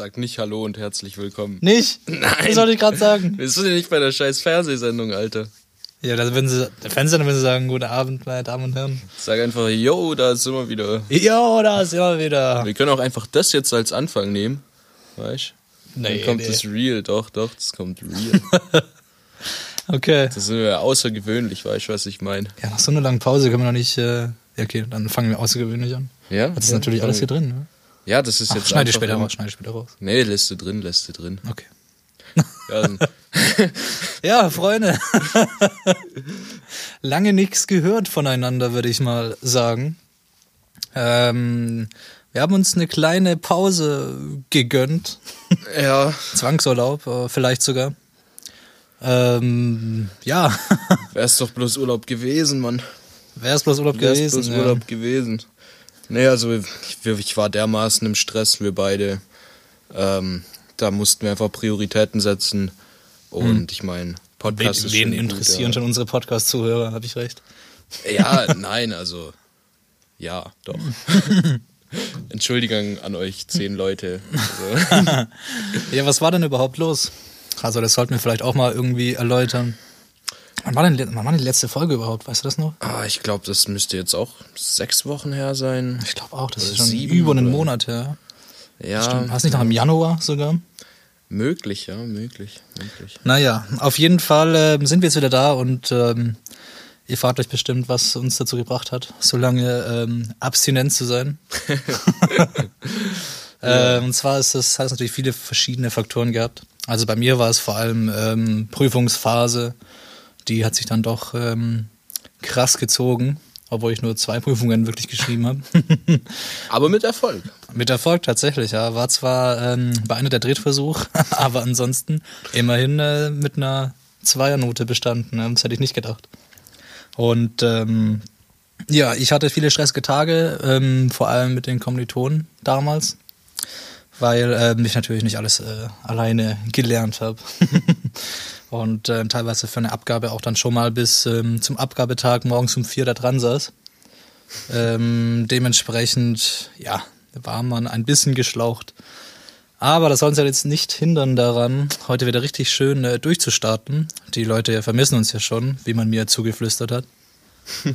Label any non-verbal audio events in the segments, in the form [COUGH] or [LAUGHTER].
Sag nicht Hallo und herzlich willkommen. Nicht? Nein. Das wollte ich gerade sagen. Wir sind ja nicht bei der scheiß Fernsehsendung, Alter. Ja, da würden sie, dann würden sie sagen, guten Abend, meine Damen und Herren. Sag einfach, yo, da sind wir wieder. Ja, da ist immer wieder. Wir können auch einfach das jetzt als Anfang nehmen. Weißt du? Dann kommt das Real. Doch, doch, das kommt Real. [LAUGHS] Okay. Das ist ja außergewöhnlich, weißt du, was ich meine? Ja, nach so einer langen Pause können wir noch nicht, äh, ja, okay, dann fangen wir außergewöhnlich an. Ja? Das ist natürlich alles hier drin, ne? Ja, das ist Ach, jetzt schneide später raus, schneide ich später raus. Nee, lässt du drin, lässt du drin. Okay. Ja, [LAUGHS] Ja, Freunde. [LAUGHS] Lange nichts gehört voneinander, würde ich mal sagen. Ähm, wir haben uns eine kleine Pause gegönnt. [LAUGHS] ja, Zwangsurlaub, äh, vielleicht sogar. Ähm, ja, wär's doch bloß Urlaub gewesen, Mann. wäre es bloß Urlaub Wär's gewesen. bloß ja. Urlaub gewesen. Nee, also ich, ich war dermaßen im Stress, wir beide. Ähm, da mussten wir einfach Prioritäten setzen. Und ich meine, Wen, Podcast wen schon interessieren gut, schon unsere Podcast-Zuhörer, habe ich recht. ja. ja, [LAUGHS] nein, also ja, doch. [LAUGHS] Entschuldigung an euch zehn Leute. [LAUGHS] Also, Ja, was war denn überhaupt los? Also, das sollten wir vielleicht auch mal irgendwie erläutern. Wann war denn, wann war denn die letzte Folge überhaupt? Weißt du das noch? ah, ich glaube, das müsste jetzt auch sechs Wochen her sein. Ich glaube auch, das ist schon sieben über einen oder- Monat her. Ja, Stimmt. Hast du nicht noch im Januar sogar? möglich, ja, möglich, möglich. Naja, auf jeden Fall ähm, sind wir jetzt wieder da und ähm, ihr fragt euch bestimmt, was uns dazu gebracht hat, so lange ähm, abstinent zu sein. [LAUGHS] [LAUGHS] ähm, und zwar ist das, hat es natürlich viele verschiedene Faktoren gehabt. Also bei mir war es vor allem ähm, Prüfungsphase, die hat sich dann doch ähm, krass gezogen, obwohl ich nur zwei [LAUGHS] Prüfungen wirklich geschrieben habe. [LAUGHS] Aber mit Erfolg. Mit Erfolg tatsächlich, ja. War zwar ähm, bei einer der Drittversuch, [LAUGHS] aber ansonsten immerhin äh, mit einer Zweiernote bestanden. Ne? Das hätte ich nicht gedacht. Und ähm, ja, ich hatte viele stressige Tage, ähm, vor allem mit den Kommilitonen damals, weil ähm, ich natürlich nicht alles äh, alleine gelernt habe. Und ähm, teilweise für eine Abgabe auch dann schon mal bis ähm, zum Abgabetag morgens um vier da dran saß. Ähm, dementsprechend, ja, war man ein bisschen geschlaucht. Aber das soll uns ja jetzt nicht hindern daran, heute wieder richtig schön äh, durchzustarten. Die Leute vermissen uns ja schon, wie man mir zugeflüstert hat. [LAUGHS]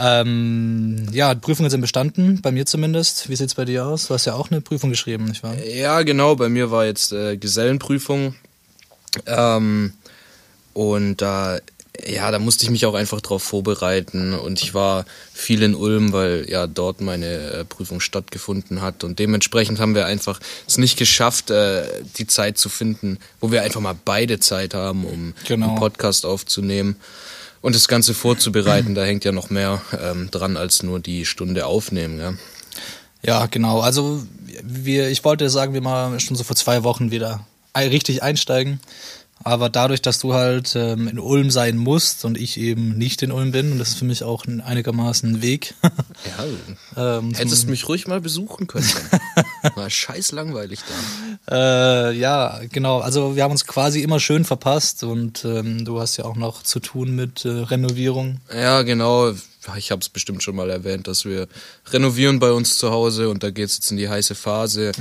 ähm, ja, Prüfungen sind bestanden, bei mir zumindest. Wie sieht's bei dir aus? Du hast ja auch eine Prüfung geschrieben, nicht wahr? Ja, genau. Bei mir war jetzt äh, Gesellenprüfung. Ähm, und da, ja, da musste ich mich auch einfach drauf vorbereiten. Und ich war viel in Ulm, weil ja dort meine äh, Prüfung stattgefunden hat. Und dementsprechend haben wir einfach es nicht geschafft, äh, die Zeit zu finden, wo wir einfach mal beide Zeit haben, um Genau. einen Podcast aufzunehmen. Und das Ganze vorzubereiten, da hängt ja noch mehr ähm, dran als nur die Stunde aufnehmen. Ja. Ja, genau. Also wir, ich wollte sagen, wir mal schon so vor zwei Wochen wieder richtig einsteigen. Aber dadurch, dass du halt ähm, in Ulm sein musst und ich eben nicht in Ulm bin, und das ist für mich auch ein einigermaßen ein Weg. [LAUGHS] Ja, [LAUGHS] ähm, Hättest mich ruhig mal besuchen können. [LAUGHS] War scheiß langweilig da. Äh, ja, genau. Also wir haben uns quasi immer schön verpasst und ähm, du hast ja auch noch zu tun mit äh, Renovierung. Ja, genau. Ich habe es bestimmt schon mal erwähnt, dass wir renovieren bei uns zu Hause und da geht's jetzt in die heiße Phase,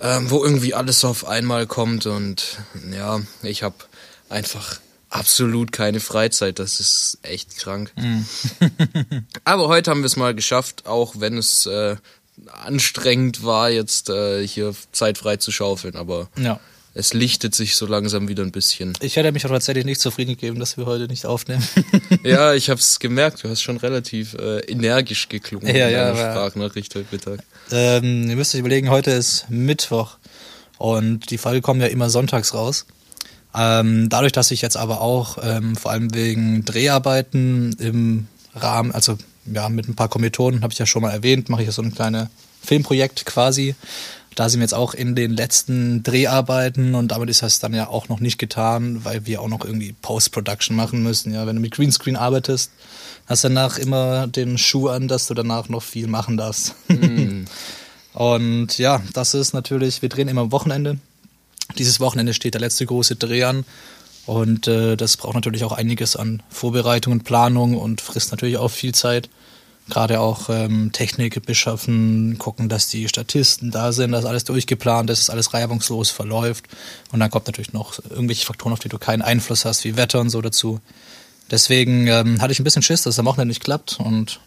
ähm, wo irgendwie alles auf einmal kommt und ja, ich habe einfach absolut keine Freizeit. Das ist echt krank. [LAUGHS] Aber heute haben wir es mal geschafft, auch wenn es äh, anstrengend war, jetzt äh, hier Zeit frei zu schaufeln. Aber Ja. es lichtet sich so langsam wieder ein bisschen. Ich hätte mich auch tatsächlich nicht zufrieden gegeben, dass wir heute nicht aufnehmen. [LAUGHS] Ja, [LAUGHS] ich habe es gemerkt. Du hast schon relativ äh, energisch geklungen Ja, in ja, deiner aber- Sprachnachricht heute Mittag. Ähm, ihr müsst euch überlegen, heute ist Mittwoch und die Folge kommen ja immer sonntags raus. Ähm, dadurch, dass ich jetzt aber auch ähm, vor allem wegen Dreharbeiten im Rahmen, also ja, mit ein paar Kommilitonen, habe ich ja schon mal erwähnt, mache ich so ein kleines Filmprojekt quasi. da sind wir jetzt auch in den letzten Dreharbeiten und damit ist das dann ja auch noch nicht getan, weil wir auch noch irgendwie Post-Production machen müssen. Ja, wenn du mit Greenscreen arbeitest, hast danach immer den Schuh an, dass du danach noch viel machen darfst. [LAUGHS] und ja, das ist natürlich, wir drehen immer am Wochenende. Dieses Wochenende steht der letzte große Dreh an. Und äh, das braucht natürlich auch einiges an Vorbereitung und Planung und frisst natürlich auch viel Zeit. Gerade auch ähm, Technik beschaffen, gucken, dass die Statisten da sind, dass alles durchgeplant ist, dass alles reibungslos verläuft. Und dann kommt natürlich noch irgendwelche Faktoren, auf die du keinen Einfluss hast, wie Wetter und so dazu. Deswegen ähm, hatte ich ein bisschen Schiss, dass es am Wochenende nicht klappt. Und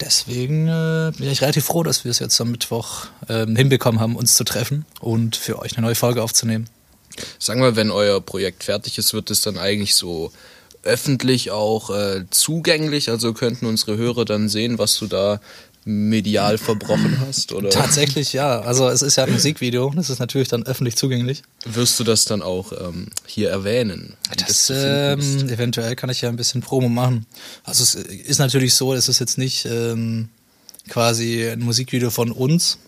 deswegen äh, bin ich relativ froh, dass wir es jetzt am Mittwoch ähm, hinbekommen haben, uns zu treffen und für euch eine neue Folge aufzunehmen. Sagen wir, wenn euer Projekt fertig ist, wird es dann eigentlich so öffentlich auch äh, zugänglich? Also könnten unsere Hörer dann sehen, was du da medial verbrochen hast? Oder Tatsächlich ja. Also es ist ja ein Musikvideo, das ist natürlich dann öffentlich zugänglich. wirst du das dann auch ähm, hier erwähnen? Das, ist? ähm, eventuell kann ich ja ein bisschen Promo machen. Also es ist natürlich so, es ist jetzt nicht ähm, quasi ein Musikvideo von uns.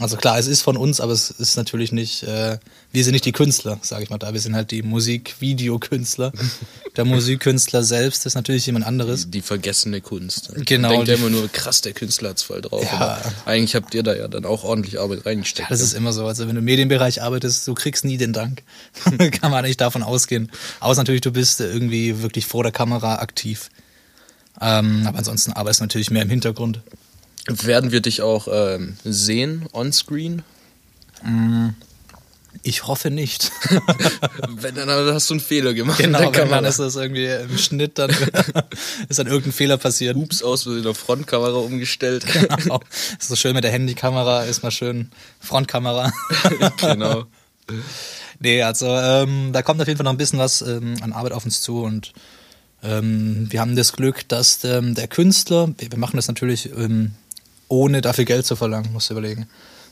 Also klar, es ist von uns, aber es ist natürlich nicht, äh, wir sind nicht die Künstler, sage ich mal da. Wir sind halt die Musikvideokünstler. [LAUGHS] Der Musikkünstler selbst ist natürlich jemand anderes. die vergessene Kunst. Genau, denkt ja immer nur, krass, der Künstler hat's voll drauf. Ja. Aber eigentlich habt ihr da ja dann auch ordentlich Arbeit reingesteckt. Ja, das ist immer so. Also wenn du im Medienbereich arbeitest, du kriegst nie den Dank. [LAUGHS] Kann man nicht davon ausgehen. Außer natürlich, du bist irgendwie wirklich vor der Kamera aktiv. Ähm, aber ansonsten arbeitest du natürlich mehr im Hintergrund. Werden wir dich auch ähm, sehen onscreen? Ich hoffe nicht. [LAUGHS] Wenn, dann hast du einen Fehler gemacht. genau, mit der wenn dann ist das irgendwie im Schnitt, dann [LAUGHS] ist dann irgendein Fehler passiert. Ups, aus Versehen auf Frontkamera umgestellt. [LAUGHS] Genau. Ist so schön mit der Handykamera, ist mal schön Frontkamera. genau. Nee, also ähm, da kommt auf jeden Fall noch ein bisschen was ähm, an Arbeit auf uns zu und ähm, wir haben das Glück, dass ähm, der Künstler, wir, wir machen das natürlich ähm, ohne dafür Geld zu verlangen, musst du überlegen.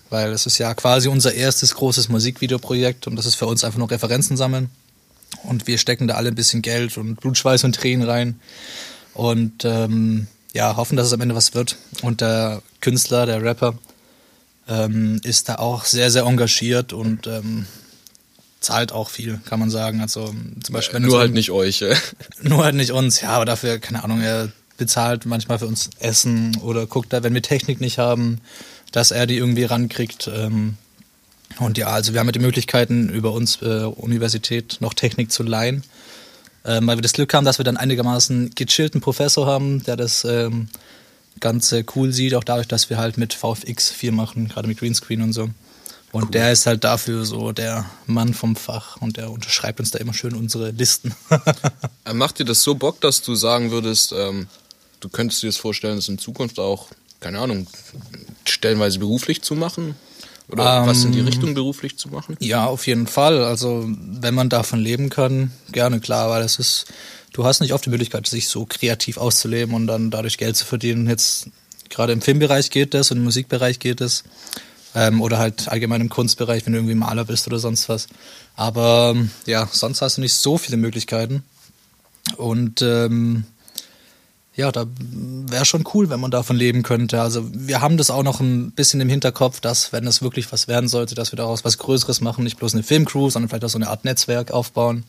Weil es ist ja quasi unser erstes großes Musikvideoprojekt und das ist für uns einfach nur Referenzen sammeln. Und wir stecken da alle ein bisschen Geld und Blutschweiß und Tränen rein. Und ähm, ja, hoffen, dass es am Ende was wird. Und der Künstler, der Rapper, ähm, ist da auch sehr, sehr engagiert und ähm, zahlt auch viel, kann man sagen. Also zum Beispiel, wenn Nur halt nicht euch. äh. [LAUGHS] nur halt nicht uns, ja, aber dafür, keine Ahnung, er bezahlt manchmal für uns Essen oder guckt da, wenn wir Technik nicht haben, dass er die irgendwie rankriegt. Ähm, und ja, also wir haben ja die Möglichkeiten, über uns äh, Universität noch Technik zu leihen. Ähm, weil wir das Glück haben, dass wir dann einigermaßen gechillten Professor haben, der das ähm, Ganze cool sieht, auch dadurch, dass wir halt mit VFX viel machen, gerade mit Greenscreen und so. Und der ist halt dafür so der Mann vom Fach und der unterschreibt uns da immer schön unsere Listen. [LAUGHS] Äh, Macht dir das so Bock, dass du sagen würdest, ähm, du könntest dir das vorstellen, das in Zukunft auch, keine Ahnung, stellenweise beruflich zu machen? Oder was in die Ähm, Richtung beruflich zu machen? Ja, auf jeden Fall. Also wenn man davon leben kann, gerne klar, weil es ist, du hast nicht oft die Möglichkeit, sich so kreativ auszuleben und dann dadurch Geld zu verdienen. Jetzt gerade im Filmbereich geht das und im Musikbereich geht es. Ähm, oder halt allgemein im Kunstbereich, wenn du irgendwie Maler bist oder sonst was. Aber ähm, ja, sonst hast du nicht so viele Möglichkeiten. Und ähm, ja, da wäre schon cool, wenn man davon leben könnte. Also wir haben das auch noch ein bisschen im Hinterkopf, dass wenn es wirklich was werden sollte, dass wir daraus was Größeres machen, nicht bloß eine Filmcrew, sondern vielleicht auch so eine Art Netzwerk aufbauen.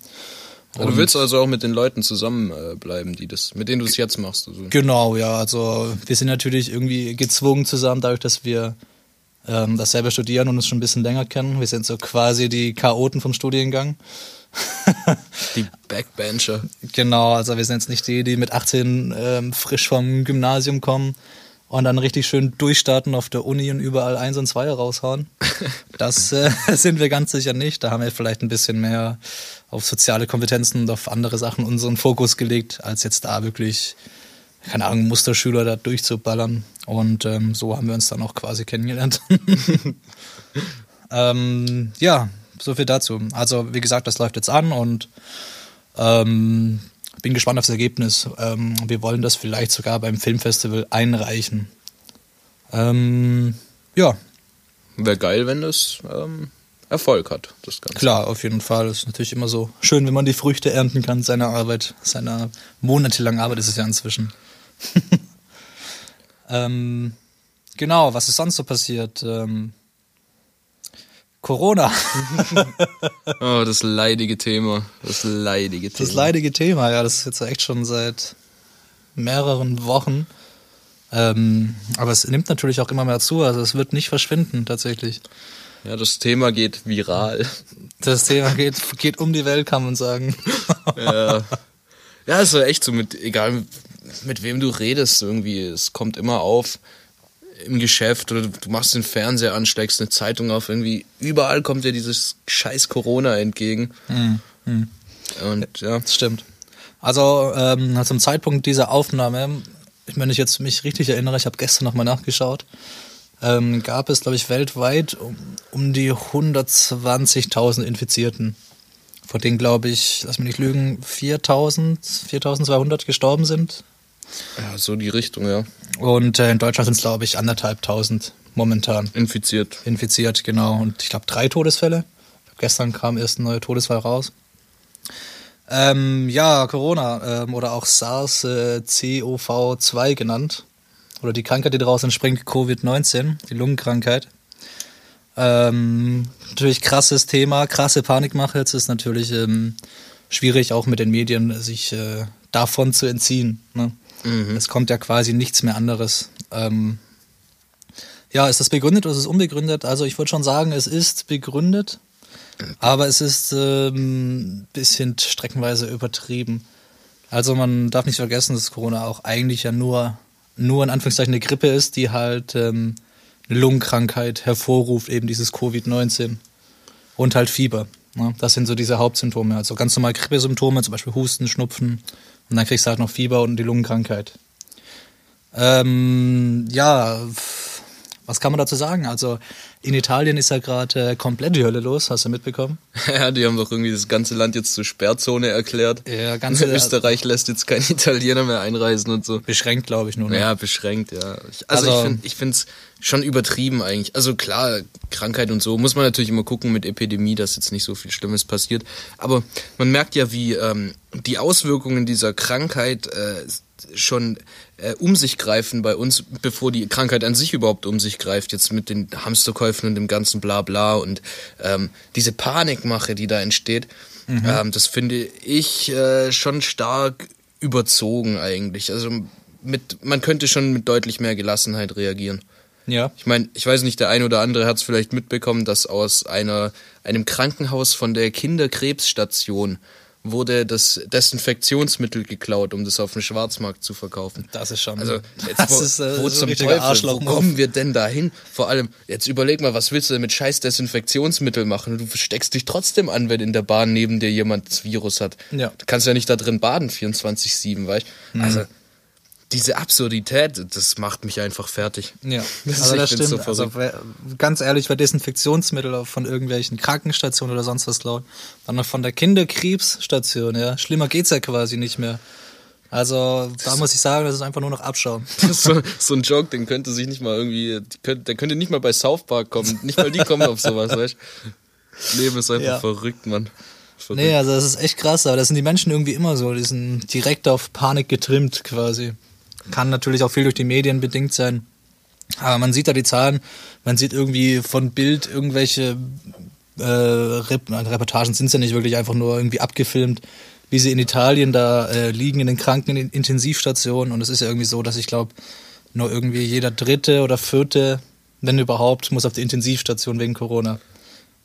Ja, du willst also auch mit den Leuten zusammenbleiben, äh, die das, mit denen du es jetzt machst. Also. Genau, ja, also wir sind natürlich irgendwie gezwungen zusammen, dadurch, dass wir ähm, das selber studieren und uns schon ein bisschen länger kennen. Wir sind so quasi die Chaoten vom Studiengang. Die Backbencher. Genau, also wir sind jetzt nicht die, die mit 18 ähm, frisch vom Gymnasium kommen und dann richtig schön durchstarten auf der Uni und überall eins und zwei raushauen. [LAUGHS] Das äh, [LAUGHS] sind wir ganz sicher nicht. Da haben wir vielleicht ein bisschen mehr auf soziale Kompetenzen und auf andere Sachen unseren Fokus gelegt, als jetzt da wirklich, keine Ahnung, Musterschüler da durchzuballern. Und ähm, so haben wir uns dann auch quasi kennengelernt. [LAUGHS] ähm, ja, so viel dazu. Also wie gesagt, das läuft jetzt an und ähm, bin gespannt auf das Ergebnis. Ähm, wir wollen das vielleicht sogar beim Filmfestival einreichen. Ähm, ja, Wäre geil, wenn das ähm, Erfolg hat, das Ganze. klar, auf jeden Fall. Es ist natürlich immer so schön, wenn man die Früchte ernten kann seiner Arbeit, seiner monatelangen Arbeit ist es ja inzwischen. [LAUGHS] ähm, genau, was ist sonst so passiert? Ähm, Corona. [LAUGHS] Oh, das leidige Thema. Das leidige Thema. Das leidige Thema, ja, das ist jetzt echt schon seit mehreren Wochen. Ähm, aber es nimmt natürlich auch immer mehr zu, also es wird nicht verschwinden tatsächlich. Ja, das Thema geht viral. Das Thema geht, geht um die Welt, kann man sagen. [LAUGHS] ja. ja, ist so echt so mit, egal mit wem du redest, irgendwie, es kommt immer auf im Geschäft oder du machst den Fernseher an, steigst eine Zeitung auf, irgendwie überall kommt dir dieses scheiß Corona entgegen. Und ja, Das stimmt. Also ähm, zum Zeitpunkt dieser Aufnahme, ich meine, ich jetzt mich richtig erinnere, ich habe gestern nochmal nachgeschaut, ähm, gab es, glaube ich, weltweit um, um die 120.000 Infizierten. Von denen, glaube ich, lass mich nicht lügen, 4.000, 4.200 gestorben sind. Ja, so die Richtung, ja. Und äh, in Deutschland sind es, glaube ich, anderthalbtausend momentan Infiziert. infiziert, genau. Und ich glaube, drei Todesfälle. Gestern kam erst ein neuer Todesfall raus. Ähm, ja, Corona ähm, oder auch SARS-CoV-2 genannt. Oder die Krankheit, die daraus entspringt, Covid-19, die Lungenkrankheit. Ähm, natürlich krasses Thema, krasse Panikmache. Jetzt ist natürlich ähm, schwierig, auch mit den Medien sich äh, davon zu entziehen. Ne? Es kommt ja quasi nichts mehr anderes. Ähm, ja, ist das begründet oder ist es unbegründet? Also ich würde schon sagen, es ist begründet, aber es ist ähm, bisschen streckenweise übertrieben. Also man darf nicht vergessen, dass Corona auch eigentlich ja nur, nur in Anführungszeichen eine Grippe ist, die halt ähm, eine Lungenkrankheit hervorruft, eben dieses Covid-19 und halt Fieber. Ne? Das sind so diese Hauptsymptome. Also ganz normal Grippesymptome, zum Beispiel Husten, Schnupfen und dann kriegst du halt noch Fieber und die Lungenkrankheit. Ähm, ja, was kann man dazu sagen? Also in Italien ist ja gerade äh, komplett die Hölle los, hast du mitbekommen? [LAUGHS] Ja, die haben doch irgendwie das ganze Land jetzt zur Sperrzone erklärt. Ja, ganze- [LAUGHS] Österreich lässt jetzt kein Italiener mehr einreisen und so. Beschränkt, glaube ich, nur. Ne? Ja, beschränkt, ja. Ich, also, Also- ich finde ich find's schon übertrieben eigentlich. Also klar, Krankheit und so muss man natürlich immer gucken mit Epidemie, dass jetzt nicht so viel Schlimmes passiert. Aber man merkt ja, wie ähm, die Auswirkungen dieser Krankheit äh, schon äh, um sich greifen bei uns, bevor die Krankheit an sich überhaupt um sich greift. Jetzt mit den Hamsterkäufen und dem ganzen Blabla und ähm, diese Panikmache, die da entsteht. Ähm, das finde ich äh, schon stark überzogen eigentlich. Also mit, man könnte schon mit deutlich mehr Gelassenheit reagieren. Ja. Ich meine, ich weiß nicht, der ein oder andere hat es vielleicht mitbekommen, dass aus einer, einem Krankenhaus von der Kinderkrebsstation wurde das Desinfektionsmittel geklaut, um das auf dem Schwarzmarkt zu verkaufen. Das ist schon. Also, jetzt das wo, ist, äh, wo so ein zum Teufel, wo kommen wir denn dahin? Vor allem, jetzt überleg mal, was willst du denn mit scheiß Desinfektionsmittel machen? Du steckst dich trotzdem an, wenn in der Bahn neben dir jemand das Virus hat. Ja. Du kannst ja nicht da drin baden, 24-7, weißt du? Mhm. Diese Absurdität, das macht mich einfach fertig. Ja, [LAUGHS] Das also ist- das stimmt. so also, wer, ganz ehrlich, wer Desinfektionsmittel von irgendwelchen Krankenstationen oder sonst was klaut, dann noch von der Kinderkrebsstation, ja. Schlimmer geht's ja quasi nicht mehr. Also, da muss ich sagen, das ist einfach nur noch [LAUGHS] ist so, so ein Joke, den könnte sich nicht mal irgendwie, der könnte nicht mal bei South Park kommen. Nicht mal die kommen auf sowas, weißt du? Das Leben ist einfach Ja. verrückt, Mann. Verrückt. Nee, also das ist echt krass, aber das sind die Menschen irgendwie immer so, die sind direkt auf Panik getrimmt quasi. Kann natürlich auch viel durch die Medien bedingt sein. Aber man sieht da die Zahlen, man sieht irgendwie von Bild irgendwelche äh, Rep Reportagen sind es ja nicht wirklich einfach nur irgendwie abgefilmt, wie sie in Italien da äh, liegen in den Kranken in Intensivstationen und es ist ja irgendwie so, dass ich glaube, nur irgendwie jeder dritte oder vierte, wenn überhaupt, muss auf die Intensivstation wegen Corona.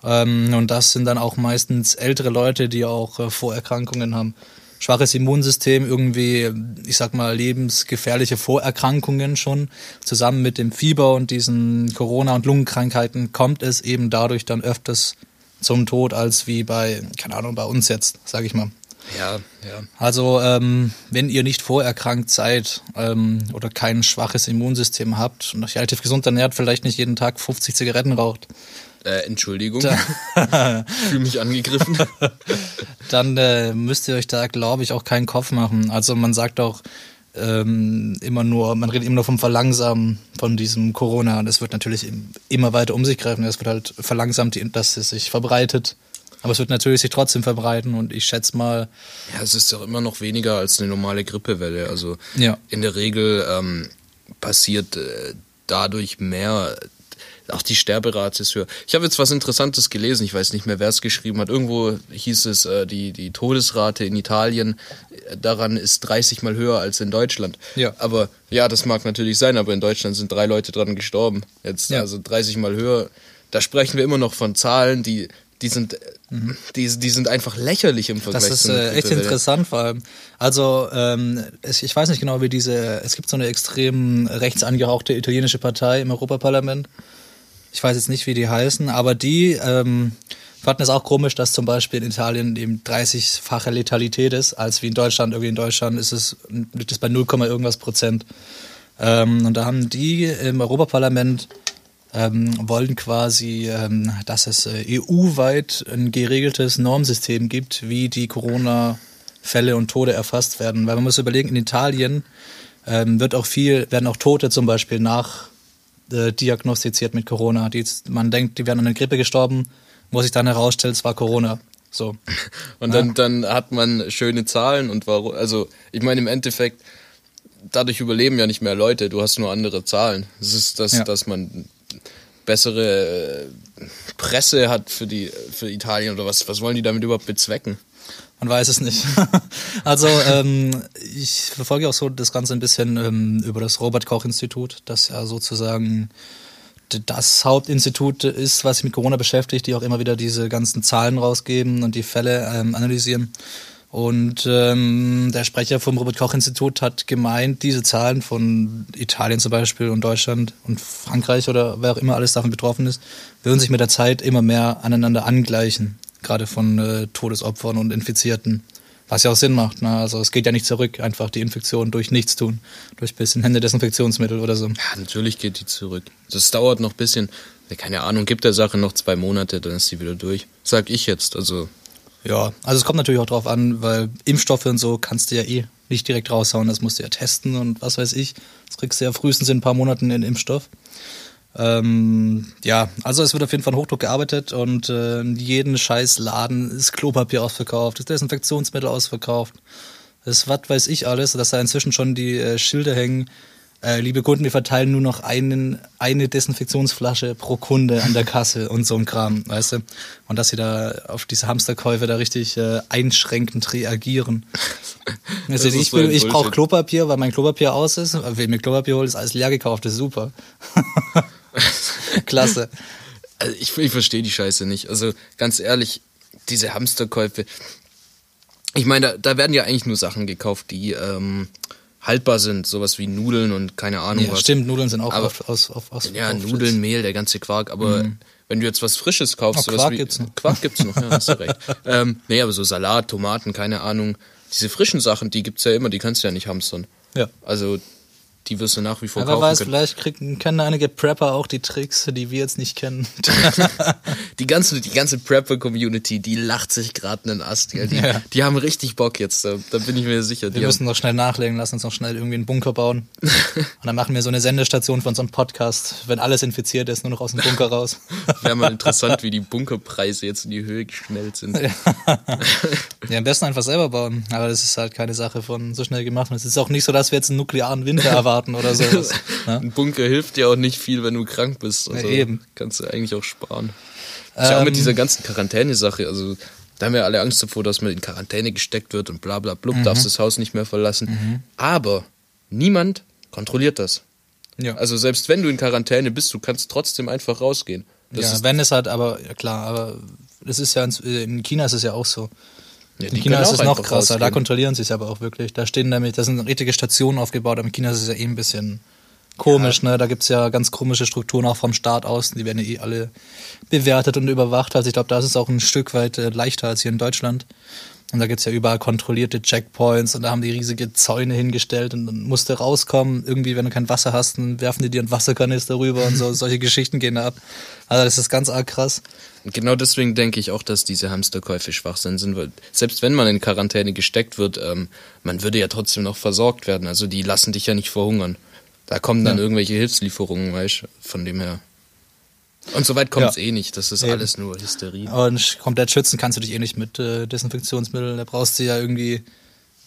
Ähm, und das sind dann auch meistens ältere Leute, die auch äh, Vorerkrankungen haben. Schwaches Immunsystem, irgendwie, ich sag mal, lebensgefährliche Vorerkrankungen schon. Zusammen mit dem Fieber und diesen Corona- und Lungenkrankheiten kommt es eben dadurch dann öfters zum Tod als wie bei, keine Ahnung, bei uns jetzt, sag ich mal. Ja, ja. Also, ähm, wenn ihr nicht vorerkrankt seid ähm, oder kein schwaches Immunsystem habt und euch relativ gesund ernährt, vielleicht nicht jeden Tag 50 Zigaretten raucht, Äh, Entschuldigung. [LAUGHS] Fühle mich angegriffen. [LAUGHS] dann äh, müsst ihr euch da, glaube ich, auch keinen Kopf machen. Also man sagt auch ähm, immer nur, man redet immer nur vom Verlangsamen von diesem Corona. Und es wird natürlich im- immer weiter um sich greifen. Es wird halt verlangsamt, dass es sich verbreitet. Aber es wird natürlich sich trotzdem verbreiten und ich schätze mal, Ja, es ist doch immer noch weniger als eine normale Grippewelle. Also Ja. in der Regel ähm, passiert äh, dadurch mehr. Auch die Sterberate ist höher. Ich habe jetzt was Interessantes gelesen, ich weiß nicht mehr, wer es geschrieben hat. Irgendwo hieß es, äh, die, die Todesrate in Italien äh, daran ist 30 mal höher als in Deutschland. Ja. Aber ja, das mag natürlich sein, aber in Deutschland sind drei Leute dran gestorben. Jetzt Ja. also 30 mal höher. Da sprechen wir immer noch von Zahlen, die die sind die, die sind einfach lächerlich im Vergleich Mhm. Das ist äh, echt interessant, vor allem. Also, ähm, es, ich weiß nicht genau, wie diese. Es gibt so eine extrem rechts angehauchte italienische Partei im Europaparlament. Ich weiß jetzt nicht, wie die heißen, aber die ähm, fanden es auch komisch, dass zum Beispiel in Italien eben 30-fache Letalität ist, als wie in Deutschland. Irgendwie in Deutschland ist es liegt es bei 0, irgendwas Prozent. Ähm, und da haben die im Europaparlament ähm, wollen quasi, ähm, dass es äh, EU-weit ein geregeltes Normsystem gibt, wie die Corona-Fälle und Tode erfasst werden. Weil man muss überlegen, in Italien ähm, wird auch viel, werden auch Tote zum Beispiel nach äh, diagnostiziert mit Corona. Die, man denkt, die wären an einer Grippe gestorben, wo sich dann herausstellt, es war Corona. So. [LAUGHS] Und dann, dann hat man schöne Zahlen und warum, also ich meine im Endeffekt, dadurch überleben ja nicht mehr Leute, du hast nur andere Zahlen. Es ist das, Ja. dass man bessere äh, Presse hat für die für Italien oder was, was wollen die damit überhaupt bezwecken? Man weiß es nicht. [LAUGHS] also ähm, ich verfolge auch so das Ganze ein bisschen ähm, über das Robert Koch Institut, das ja sozusagen das Hauptinstitut ist, was sich mit Corona beschäftigt, die auch immer wieder diese ganzen Zahlen rausgeben und die Fälle ähm, analysieren. Und ähm, der Sprecher vom Robert Koch Institut hat gemeint, diese Zahlen von Italien zum Beispiel und Deutschland und Frankreich oder wer auch immer alles davon betroffen ist, würden sich mit der Zeit immer mehr aneinander angleichen, gerade von äh, Todesopfern und Infizierten. Was ja auch Sinn macht. Ne? Also es geht ja nicht zurück, einfach die Infektion durch nichts tun, durch bisschen Hände Desinfektionsmittel oder so. Ja, natürlich geht die zurück. Das dauert noch ein bisschen. Keine Ahnung, gibt der Sache noch zwei Monate, dann ist sie wieder durch. Sag ich jetzt. Also Ja, also es kommt natürlich auch drauf an, weil Impfstoffe und so kannst du ja eh nicht direkt raushauen, das musst du ja testen und was weiß ich. Das kriegst du ja frühestens in ein paar Monaten in Impfstoff. Ähm, ja, also es wird auf jeden Fall Hochdruck gearbeitet und äh, in jeden scheiß Laden ist Klopapier ausverkauft, ist Desinfektionsmittel ausverkauft. Das ist was weiß ich alles, dass da inzwischen schon die äh, Schilder hängen. Äh, liebe Kunden, wir verteilen nur noch einen, eine Desinfektionsflasche pro Kunde an der Kasse und so ein Kram, weißt du? Und dass sie da auf diese Hamsterkäufe da richtig äh, einschränkend reagieren. [LAUGHS] Also ich so will, ich brauche. Klopapier, weil mein Klopapier aus ist. Wer mir Klopapier holt, ist alles leer gekauft, das ist super. [LAUGHS] [LAUGHS] Klasse. Also ich, ich verstehe die Scheiße nicht. Also ganz ehrlich, diese Hamsterkäufe. Ich meine, da, da werden ja eigentlich nur Sachen gekauft, die ähm, haltbar sind. Sowas wie Nudeln und keine Ahnung Ja, was. stimmt, Nudeln sind auch Aber- oft aus, auf, aus Ja, auf- Nudeln, Mehl, der ganze Quark. Aber wenn du jetzt was Frisches kaufst, Oh, sowas Quark wie, gibt's noch. Quark gibt's noch, ja, hast du recht. [LAUGHS] ähm, nee, aber so Salat, Tomaten, keine Ahnung. Diese frischen Sachen, die gibt's ja immer, die kannst du ja nicht hamstern. Ja. Also die wirst du nach wie vor Aber kaufen weiß, können. vielleicht kriegen, kennen einige Prepper auch die Tricks, die wir jetzt nicht kennen. [LAUGHS] Die ganze, die ganze Prepper-Community, die lacht sich gerade einen Ast. Die, Ja. die haben richtig Bock jetzt, da, da bin ich mir sicher. Wir müssen haben, noch schnell nachlegen, lassen uns noch schnell irgendwie einen Bunker bauen. [LAUGHS] Und dann machen wir so eine Sendestation für unseren Podcast, wenn alles infiziert ist, nur noch aus dem Bunker raus. [LAUGHS] wäre mal interessant, wie die Bunkerpreise jetzt in die Höhe geschnellt sind. Ja, am besten einfach selber bauen. Aber das ist halt keine Sache von so schnell gemacht. Und es ist auch nicht so, dass wir jetzt einen nuklearen Winter erwarten oder sowas. [LAUGHS] ne? Ein Bunker hilft dir auch nicht viel, wenn du krank bist. Also Ja, eben. Kannst du eigentlich auch sparen. Ist ja auch mit Ähm, dieser ganzen Quarantäne-Sache. Also, da haben wir alle Angst davor, dass man in Quarantäne gesteckt wird und bla bla blub, Mhm. darfst das Haus nicht mehr verlassen. Aber niemand kontrolliert das. Ja. Also selbst wenn du in Quarantäne bist, du kannst trotzdem einfach rausgehen. Das ja, ist, wenn es halt, aber ja klar, aber das ist ja in China ist es ja auch so. Ja, In China ist es noch krasser, da rausgehen. kontrollieren sie es aber auch wirklich. Da stehen nämlich, da sind richtige Stationen aufgebaut, aber in China ist es ja eh ein bisschen komisch, ne? Da gibt's ja ganz komische Strukturen auch vom Staat aus, die werden ja eh alle bewertet und überwacht. Also ich glaube, da ist es auch ein Stück weit äh, leichter als hier in Deutschland. Und da gibt's ja überall kontrollierte Checkpoints und da haben die riesige Zäune hingestellt und dann musst du rauskommen. Irgendwie, wenn du kein Wasser hast, dann werfen die dir einen Wasserkanister rüber und so. [LAUGHS] Solche Geschichten gehen da ab. Also das ist ganz arg krass. Und Genau deswegen denke ich auch, dass diese Hamsterkäufe Schwachsinn sind, weil selbst wenn man in Quarantäne gesteckt wird, ähm, man würde ja trotzdem noch versorgt werden. Also die lassen dich ja nicht verhungern. Da kommen dann Ja. irgendwelche Hilfslieferungen, weißt du, von dem her. Und so weit kommt es Ja. eh nicht. Das ist Eben. alles nur Hysterie. Und komplett schützen kannst du dich eh nicht mit äh, Desinfektionsmitteln. Da brauchst du ja irgendwie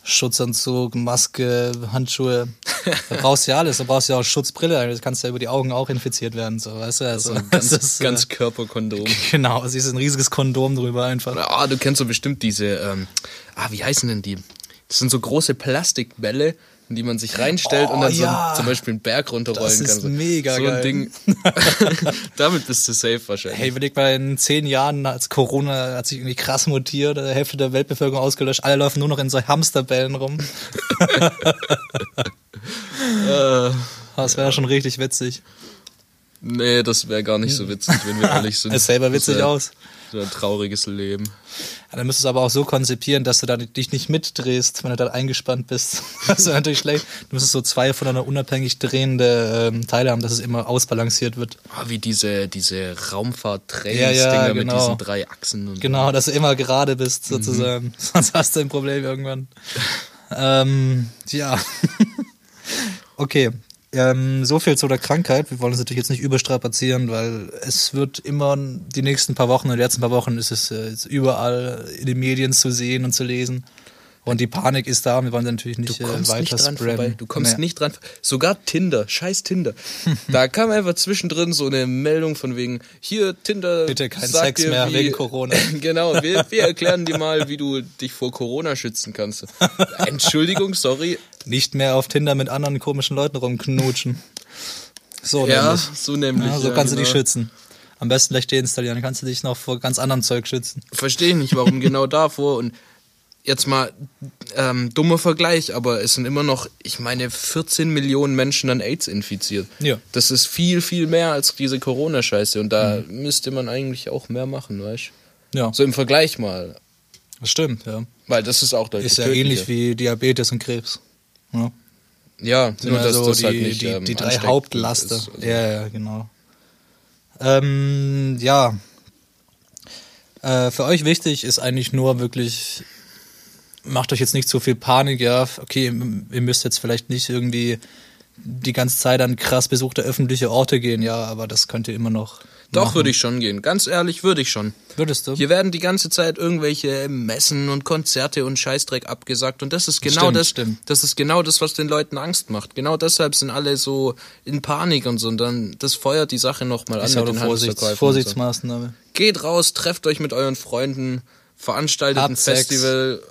Schutzanzug, Maske, Handschuhe. Da [LAUGHS] brauchst du ja alles. Da brauchst du ja auch Schutzbrille. Das kannst ja über die Augen auch infiziert werden. So, weißt du? Also, So ein ganz, [LAUGHS] ist, ganz äh, Körperkondom. [LAUGHS] genau. Es ist ein riesiges Kondom drüber einfach. Ah, du kennst so bestimmt diese, ähm, ah, wie heißen denn die? Das sind so große Plastikbälle, in die man sich reinstellt und Oh, dann so ja. einen, zum Beispiel einen Berg runterrollen Das ist kann. So, mega so geil. ein Ding. [LAUGHS] Damit bist du safe wahrscheinlich. Hey, überleg mal, in zehn Jahren, als Corona hat sich irgendwie krass mutiert, die Hälfte der Weltbevölkerung ausgelöscht, alle laufen nur noch in so Hamsterbällen rum. Äh, [LAUGHS] [LAUGHS] Das wäre schon richtig witzig. nee, das wäre gar nicht so witzig, wenn wir ehrlich sind. Es selber Das witzig aus. So ein trauriges Leben. Ja, dann müsstest du es aber auch so konzipieren, dass du da dich nicht mitdrehst, wenn du da eingespannt bist. [LAUGHS] Das wäre natürlich schlecht. Du müsstest so zwei voneinander unabhängig drehende ähm, Teile haben, dass es immer ausbalanciert wird. Ah, wie diese, diese raumfahrt Ja, ja, dinger mit genau. diesen drei Achsen. Und Genau, dass du immer gerade bist, sozusagen. [LAUGHS] Sonst hast du ein Problem irgendwann. [LAUGHS] ähm, ja. okay. Ähm, so viel zu der Krankheit. Wir wollen es natürlich jetzt nicht überstrapazieren, weil es wird immer die nächsten paar Wochen, in den letzten paar Wochen ist es äh, überall in den Medien zu sehen und zu lesen. Und die Panik ist da. Wir wollen natürlich nicht, äh, weiter nicht dran vorbei. Du kommst Nee. nicht dran. Sogar Tinder, scheiß Tinder. [LAUGHS] da kam einfach zwischendrin so eine Meldung von wegen, hier Tinder. Bitte kein Sex dir, mehr wie- wegen Corona. [LAUGHS] genau, wir, wir erklären dir mal, wie du dich vor Corona schützen kannst. [LAUGHS] Entschuldigung, sorry. Nicht mehr auf Tinder mit anderen komischen Leuten rumknutschen. So Ja, nämlich. so nämlich. Ja, so ja, kannst du dich genau. schützen. Am besten gleich deinstallieren, dann kannst du dich noch vor ganz anderem Zeug schützen. Verstehe ich nicht, warum genau davor. Und jetzt mal ähm, dummer Vergleich, aber es sind immer noch, ich meine, 14 Millionen Menschen an AIDS infiziert. Ja. Das ist viel, viel mehr als diese Corona-Scheiße. Und da müsste man eigentlich auch mehr machen, weißt Ja, du? So im Vergleich mal. das stimmt, ja. Weil das ist auch deutlich Ist ja tödlicher. ähnlich wie Diabetes und Krebs. Ja. Ja, Sind nur ja dass so das die, halt nicht die, ähm, die drei Hauptlaster. ist. Also, Ja, ja, genau. Ähm, ja. Äh, für euch wichtig ist eigentlich nur wirklich, macht euch jetzt nicht so viel Panik, ja. Okay, ihr müsst jetzt vielleicht nicht irgendwie die ganze Zeit an krass besuchte öffentliche Orte gehen, ja, aber das könnt ihr immer noch. Doch, machen. würde ich schon gehen. Ganz ehrlich, würde ich schon. Würdest du? Hier werden die ganze Zeit irgendwelche Messen und Konzerte und Scheißdreck abgesagt und das ist genau Stimmt, das, stimmt. das ist genau das, was den Leuten Angst macht. Genau deshalb sind alle so in Panik und so und dann das feuert die Sache nochmal an ist mit den Vorsichts Vorsichtsmaßnahme. So. Geht raus, trefft euch mit euren Freunden, veranstaltet ein Habt Sex. Festival,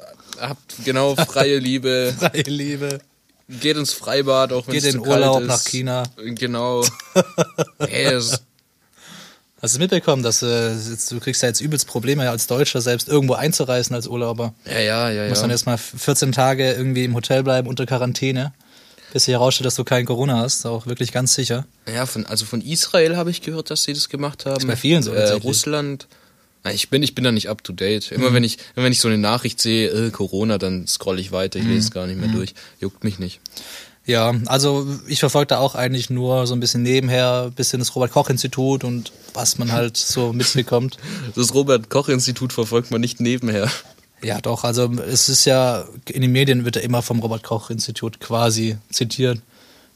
habt genau freie Liebe, [LAUGHS] Freie Liebe. geht ins Freibad, auch wenn Geht es in Urlaub ist. nach China. Genau. [LAUGHS] hey, das, Hast du mitbekommen, dass äh, du kriegst ja jetzt übelst Probleme als Deutscher selbst irgendwo einzureisen als Urlauber. ja, ja, ja, Du musst ja. dann erstmal 14 Tage irgendwie im Hotel bleiben unter Quarantäne, bis sich herausstellt, dass du kein Corona hast. Auch wirklich ganz sicher. Ja, von, also von Israel habe ich gehört, dass sie das gemacht haben. Ist bei vielen so Äh. Russland. Ich bin, ich bin da nicht up to date. Immer Mhm. wenn ich, wenn ich so eine Nachricht sehe, äh, Corona, dann scroll ich weiter, ich Mhm. lese es gar nicht mehr durch. Juckt mich nicht. Ja, also ich verfolge da auch eigentlich nur so ein bisschen nebenher, ein bisschen das Robert-Koch-Institut und was man halt so [LAUGHS] mitbekommt. Das Robert-Koch-Institut verfolgt man nicht nebenher. Ja, doch, also es ist ja, in den Medien wird ja immer vom Robert-Koch-Institut quasi zitiert.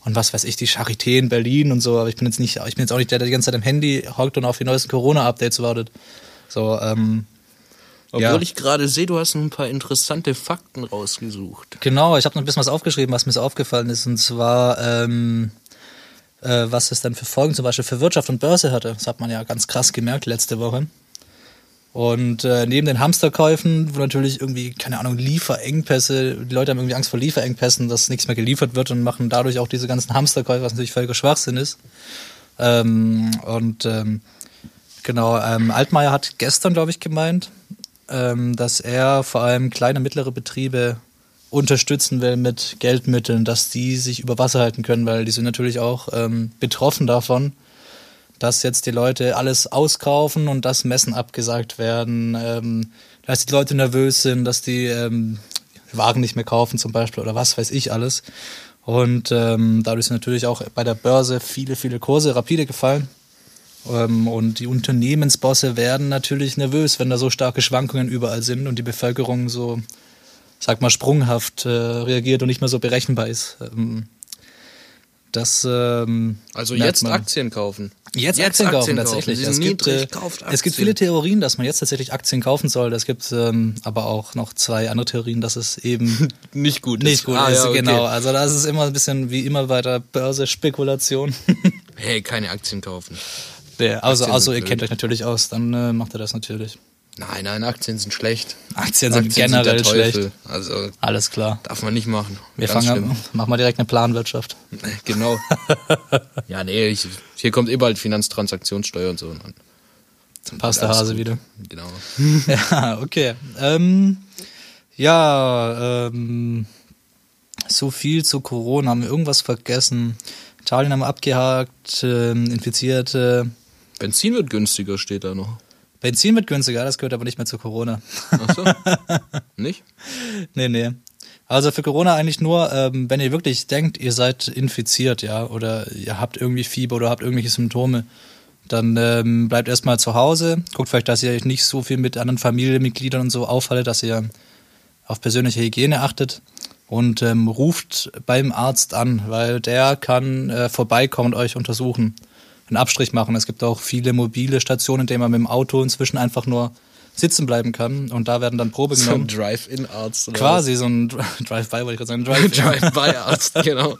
Und was weiß ich, die Charité in Berlin und so, aber ich bin jetzt nicht, ich bin jetzt auch nicht der, der die ganze Zeit am Handy hockt und auf die neuesten Corona-Updates wartet. So, ähm, Obwohl Ja. ich gerade sehe, du hast ein paar interessante Fakten rausgesucht. Genau, ich habe noch ein bisschen was aufgeschrieben, was mir so aufgefallen ist. Und zwar, ähm, äh, was es dann für Folgen zum Beispiel für Wirtschaft und Börse hatte. Das hat man ja ganz krass gemerkt letzte Woche. Und äh, neben den Hamsterkäufen, wo natürlich irgendwie, keine Ahnung, Lieferengpässe, die Leute haben irgendwie Angst vor Lieferengpässen, dass nichts mehr geliefert wird und machen dadurch auch diese ganzen Hamsterkäufe, was natürlich völliger Schwachsinn ist. Ähm, und ähm, genau, ähm, Altmaier hat gestern, glaube ich, gemeint, ähm, dass er vor allem kleine, mittlere Betriebe unterstützen will mit Geldmitteln, dass die sich über Wasser halten können, weil die sind natürlich auch ähm, betroffen davon, dass jetzt die Leute alles auskaufen und dass Messen abgesagt werden, ähm, dass die Leute nervös sind, dass die ähm, Wagen nicht mehr kaufen zum Beispiel oder was weiß ich alles. Und ähm, dadurch sind natürlich auch bei der Börse viele, viele Kurse rapide gefallen. Ähm, und die Unternehmensbosse werden natürlich nervös, wenn da so starke Schwankungen überall sind und die Bevölkerung so, sag mal, sprunghaft äh, reagiert und nicht mehr so berechenbar ist. Ähm, das ähm, Also jetzt man. Aktien kaufen. Jetzt, Jetzt Aktien, kaufen, Aktien kaufen. tatsächlich. Es gibt, äh, es gibt viele Theorien, dass man jetzt tatsächlich Aktien kaufen soll. Es gibt ähm, aber auch noch zwei andere Theorien, dass es eben [LAUGHS] Nicht gut nicht gut Ah, ist. ja, okay. Genau, also da ist immer ein bisschen wie immer bei der Börse Spekulation. [LAUGHS] Hey, keine Aktien kaufen. Der, also, Aktien also sind ihr kennt euch natürlich aus, dann äh, macht ihr das natürlich. Nein, nein, Aktien sind schlecht. Aktien sind Aktien generell der Teufel. schlecht. Also Alles klar. darf man nicht machen. Wir Ganz fangen an, machen wir direkt eine Planwirtschaft. [LAUGHS] Genau. [LAUGHS] ja, nee, ich, hier kommt eh bald Finanztransaktionssteuer und so. Und dann Passt der Hase gut. wieder. Genau. [LAUGHS] Ja, okay. Ähm, ja, ähm, so viel zu Corona. Haben wir irgendwas vergessen? Italien haben wir abgehakt, ähm, Infizierte. Benzin wird günstiger, steht da noch. Benzin wird günstiger, das gehört aber nicht mehr zu Corona. Ach so. [LAUGHS] nicht? nee, nee. Also für Corona eigentlich nur, ähm, wenn ihr wirklich denkt, ihr seid infiziert, ja, oder ihr habt irgendwie Fieber oder habt irgendwelche Symptome, dann ähm, bleibt erstmal zu Hause, guckt vielleicht, dass ihr euch nicht so viel mit anderen Familienmitgliedern und so aufhaltet, dass ihr auf persönliche Hygiene achtet und ähm, ruft beim Arzt an, weil der kann äh, vorbeikommen und euch untersuchen, einen Abstrich machen. Es gibt auch viele mobile Stationen, in denen man mit dem Auto inzwischen einfach nur sitzen bleiben kann und da werden dann Probe So ein genommen. Drive-In-Arzt. Quasi so ein Dri- [LAUGHS] Drive-by, wollte ich gerade sagen. Drive Drive-by-Arzt, [LAUGHS] genau.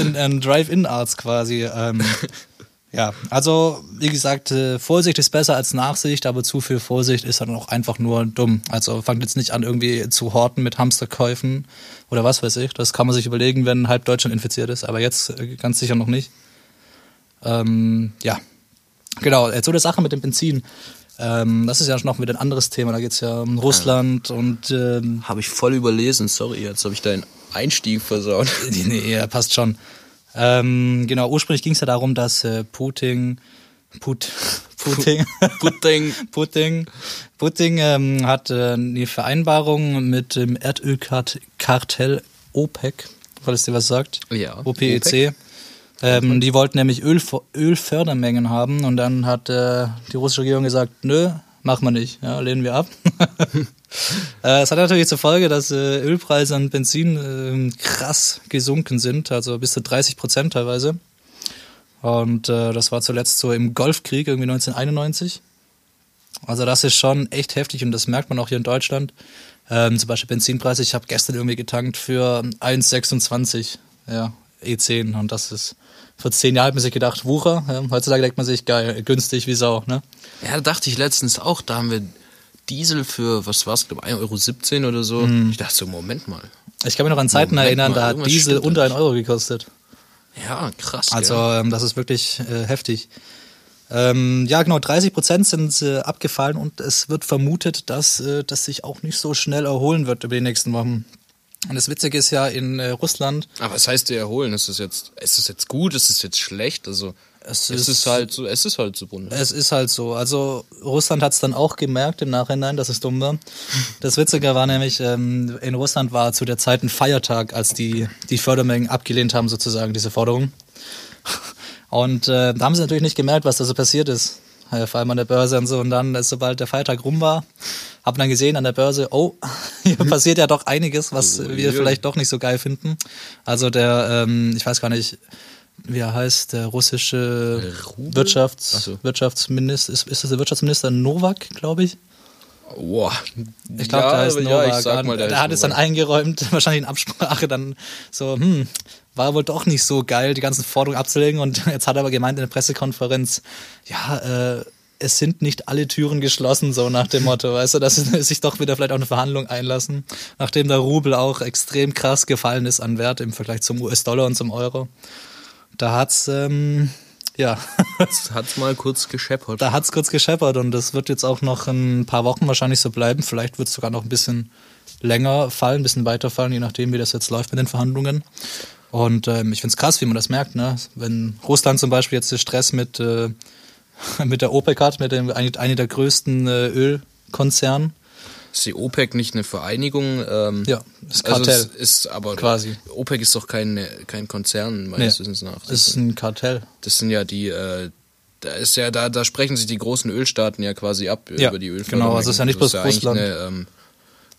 ein, ein Drive-In-Arzt quasi. Ähm, [LAUGHS] ja, also wie gesagt, äh, Vorsicht ist besser als Nachsicht, aber zu viel Vorsicht ist dann auch einfach nur dumm. Also fangt jetzt nicht an, irgendwie zu horten mit Hamsterkäufen oder was weiß ich. Das kann man sich überlegen, wenn halb Deutschland infiziert ist, aber jetzt äh, ganz sicher noch nicht. Ähm, ja, genau. Jetzt so eine Sache mit dem Benzin. Ähm, das ist ja noch wieder ein anderes Thema. Da geht's ja um Russland und ähm, Habe ich voll überlesen, sorry, jetzt habe ich deinen Einstieg versaut. Nee, [LAUGHS] nee, ja, passt schon. Ähm, genau, ursprünglich ging es ja darum, dass äh, Putin, Put, [LAUGHS] Putin. [LAUGHS] Putin, Putin ähm, hat äh, eine Vereinbarung mit dem Erdölkartell OPEC, falls dir was sagt. Ja, OPEC. OPEC. Ähm, die wollten nämlich Öl, Ölfördermengen haben und dann hat äh, die russische Regierung gesagt, nö, machen wir nicht, ja, lehnen wir ab. [LAUGHS] [LAUGHS] Äh, Es hat natürlich zur Folge, dass äh, Ölpreise und Benzin ähm, krass gesunken sind, also bis zu 30 Prozent teilweise. Und äh, das war zuletzt so im Golfkrieg, irgendwie 1991. Also das ist schon echt heftig und das merkt man auch hier in Deutschland. Ähm, zum Beispiel Benzinpreise, ich habe gestern irgendwie getankt für 1,26 ja, E10 und das ist vor zehn Jahren hat man sich gedacht, Wucher. Ja, heutzutage denkt man sich, geil, günstig wie Sau. Ne? Ja, da dachte ich letztens auch, da haben wir Diesel für, was war's, glaube 1,17 Euro oder so. Mhm. Ich dachte so, Moment mal. Ich kann mich noch an Zeiten Moment erinnern, mal, da hat Diesel unter da einen Euro gekostet. Ja, krass. Also ähm, das ist wirklich äh, heftig. Ähm, ja, genau, 30 Prozent sind äh, abgefallen und es wird vermutet, dass äh, das sich auch nicht so schnell erholen wird über die nächsten Wochen. Und das Witzige ist ja in äh, Russland, Aber was heißt dir erholen? Ist es jetzt, ist es jetzt gut? Ist es jetzt schlecht? Also, Es es, ist- ist, halt so, es ist halt so bunt. es ist halt so. Also Russland hat es dann auch gemerkt im Nachhinein, dass es dumm war. Das Witzige war nämlich, ähm, in Russland war zu der Zeit ein Feiertag, als die die Fördermengen abgelehnt haben, sozusagen, diese Forderung. Und äh, da haben sie natürlich nicht gemerkt, was da so passiert ist. Äh, vor allem an der Börse und so. Und dann, sobald der Feiertag rum war, haben dann gesehen an der Börse, oh, [LAUGHS] hier passiert ja doch einiges, was Oh, wir je. vielleicht doch nicht so geil finden. Also der, ähm, ich weiß gar nicht, wie er heißt, der russische Rubel? Wirtschafts so. Wirtschaftsminister, ist, ist das der Wirtschaftsminister Novak, glaube ich? Boah. Ich glaube, ja, der heißt Novak. Ja, ich sag mal, der, der heißt hat es dann eingeräumt, [LAUGHS] wahrscheinlich in Absprache dann so, hm, war wohl doch nicht so geil, die ganzen Forderungen abzulegen. Und [LAUGHS] jetzt hat er aber gemeint in der Pressekonferenz, ja, äh, es sind nicht alle Türen geschlossen, so nach dem Motto, weißt du, dass sie sich doch wieder vielleicht auf eine Verhandlung einlassen, nachdem der Rubel auch extrem krass gefallen ist an Wert im Vergleich zum US-Dollar und zum Euro. Da hat's, ähm, ja, Hat's mal kurz gescheppert. da hat's kurz gescheppert und das wird jetzt auch noch ein paar Wochen wahrscheinlich so bleiben. Vielleicht wird es sogar noch ein bisschen länger fallen, ein bisschen weiter fallen, je nachdem, wie das jetzt läuft mit den Verhandlungen. Und ähm, ich find's krass, wie man das merkt, ne? Wenn Russland zum Beispiel jetzt den Stress mit, äh, [LAUGHS] mit der OPEC hat, mit dem eine, eine der größten äh, Ölkonzernen. Ist die OPEC nicht eine Vereinigung? Ähm, Ja, ist Kartell. Also es ist aber Quasi. OPEC ist doch kein, kein Konzern, meines Nee, Wissens nach. Das ist ein Kartell. Das sind ja die, äh, da ist ja, da, da sprechen sich die großen Ölstaaten ja quasi ab Ja, über die Ölförderung. genau, also es ist ja nicht bloß eigentlich Russland. Eine, ähm,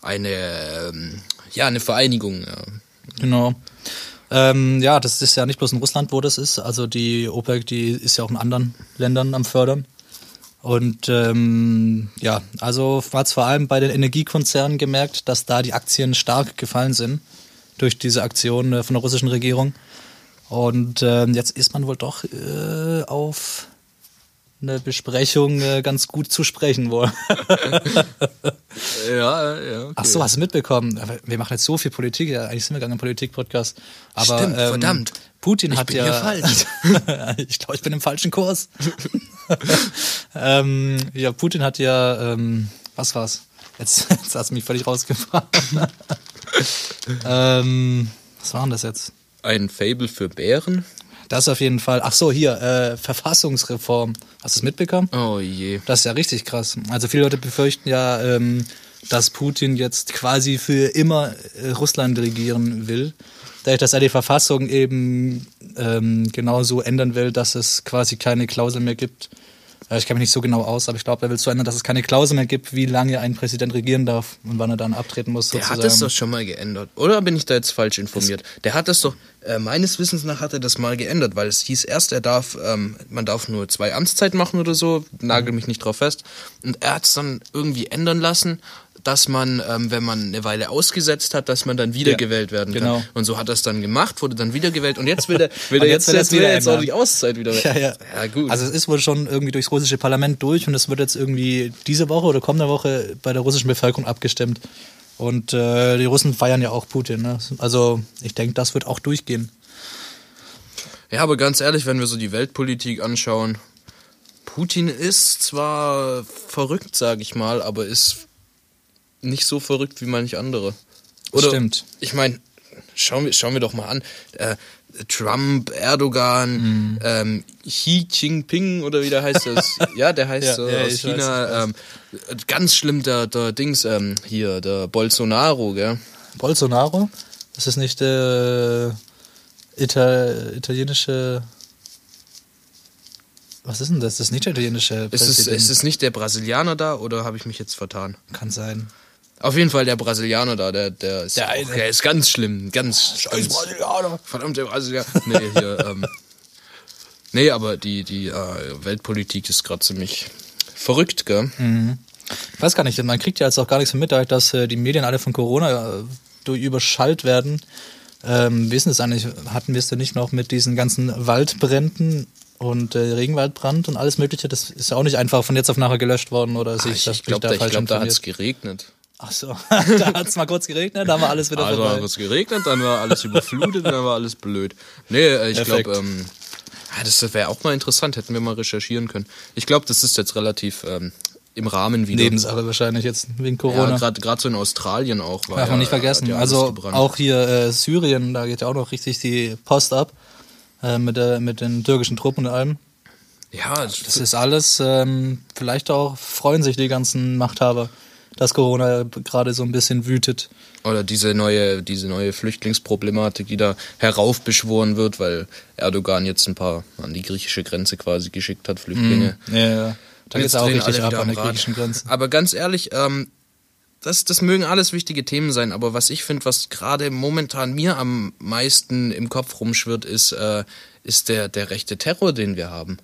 eine ähm, ja, eine Vereinigung, ja. Genau. Ähm, ja, das ist ja nicht bloß in Russland, wo das ist. Also die OPEC, die ist ja auch in anderen Ländern am Fördern. Und ähm, ja, also man hat vor allem bei den Energiekonzernen gemerkt, dass da die Aktien stark gefallen sind durch diese Aktion äh, von der russischen Regierung. Und ähm, jetzt ist man wohl doch äh, auf eine Besprechung äh, ganz gut zu sprechen wohl. Ja, ja. Okay. Ach so, hast du mitbekommen? Wir machen jetzt so viel Politik, ja, eigentlich sind wir gar kein Politik-Podcast. Aber, Stimmt, ähm, verdammt. Putin Ich hat bin ja. hier falsch. [LAUGHS] ich glaube, ich bin im falschen Kurs. [LAUGHS] ähm, ja, Putin hat ja, ähm, was war's? Jetzt, [LAUGHS] jetzt hast du mich völlig rausgebracht. ähm, was war denn das jetzt? Ein Fable für Bären? Das auf jeden Fall. Ach so, hier, äh, Verfassungsreform. Hast du es mitbekommen? Oh je. Das ist ja richtig krass. Also viele Leute befürchten ja, ähm, dass Putin jetzt quasi für immer äh, Russland regieren will. Dadurch, dass er die Verfassung eben ähm, genauso ändern will, dass es quasi keine Klausel mehr gibt. Ich kenne mich nicht so genau aus, aber ich glaube, er will so ändern, dass es keine Klausel mehr gibt, wie lange ein Präsident regieren darf und wann er dann abtreten muss. Der sozusagen. hat das doch schon mal geändert. Oder bin ich da jetzt falsch informiert? Der hat das doch, äh, meines Wissens nach hat er das mal geändert, weil es hieß erst, er darf, ähm, man darf nur zwei Amtszeiten machen oder so, nagel mich nicht drauf fest. Und er hat es dann irgendwie ändern lassen, dass man, ähm, wenn man eine Weile ausgesetzt hat, dass man dann wiedergewählt werden kann. genau. Und so hat er es dann gemacht, wurde dann wiedergewählt und jetzt will er, [LAUGHS] will er jetzt jetzt, will jetzt, will wieder er jetzt auch die Auszeit wieder Ja, ja. ja, gut. Also es ist wohl schon irgendwie durchs russische Parlament durch und es wird jetzt irgendwie diese Woche oder kommende Woche bei der russischen Bevölkerung abgestimmt. Und äh, die Russen feiern ja auch Putin. Ne? Also ich denke, das wird auch durchgehen. Ja, aber ganz ehrlich, wenn wir so die Weltpolitik anschauen, Putin ist zwar verrückt, sage ich mal, aber ist nicht so verrückt wie manch andere. Oder, Stimmt. Ich meine, schauen wir, schauen wir doch mal an. Äh, Trump, Erdogan, Mhm. ähm, Xi Jinping oder wie der heißt das? [LAUGHS] ja, der heißt Ja, so ja, aus weiß, China. ich ähm, ganz schlimm, der, der Dings, ähm, hier, der Bolsonaro, gell? Bolsonaro? Das ist nicht der Ita italienische. Was ist denn das? Das ist nicht der italienische Ist es, ist es nicht der Brasilianer da oder habe ich mich jetzt vertan? Kann sein. Auf jeden Fall der Brasilianer da, der, der ist, Der auch, der ist ganz schlimm. Ganz, ganz Brasilianer. Verdammt, der Brasilianer. Nee, hier, [LAUGHS] ähm, nee, aber die, die äh, Weltpolitik ist gerade ziemlich verrückt, gell? Ich weiß gar nicht, man kriegt ja jetzt auch gar nichts mehr mit, dadurch, dass äh, die Medien alle von Corona äh, durch überschallt werden. Ähm, wie ist das eigentlich? Hatten wir es denn nicht noch mit diesen ganzen Waldbränden und äh, Regenwaldbrand und alles Mögliche? Das ist ja auch nicht einfach von jetzt auf nachher gelöscht worden oder Ah, Ich, ich glaube, da, ich glaub, da hat es geregnet. Ach so, [LAUGHS] da hat es mal kurz geregnet, dann war alles wieder Also vorbei. hat es geregnet, dann war alles überflutet, dann war alles blöd. Nee, äh, ich glaube, ähm, das wäre auch mal interessant, hätten wir mal recherchieren können. Ich glaube, das ist jetzt relativ ähm, im Rahmen wieder. Nebensache wahrscheinlich jetzt wegen Ja, Corona. gerade gerade so in Australien auch. Darf ja, man nicht vergessen. ja also auch hier äh, Syrien, da geht ja auch noch richtig die Post ab äh, mit, der, mit den türkischen Truppen und allem. Ja, Das ist alles, ähm, vielleicht auch freuen sich die ganzen Machthaber, dass Corona gerade so ein bisschen wütet. Oder diese neue, diese neue Flüchtlingsproblematik, die da heraufbeschworen wird, weil Erdogan jetzt ein paar an die griechische Grenze quasi geschickt hat, Flüchtlinge. Ja, ja. Da geht's Jetzt auch richtig ab an der griechischen Grenze. Aber ganz ehrlich, ähm, das, das mögen alles wichtige Themen sein, aber was ich finde, was gerade momentan mir am meisten im Kopf rumschwirrt, ist, äh, ist der, der rechte Terror, den wir haben.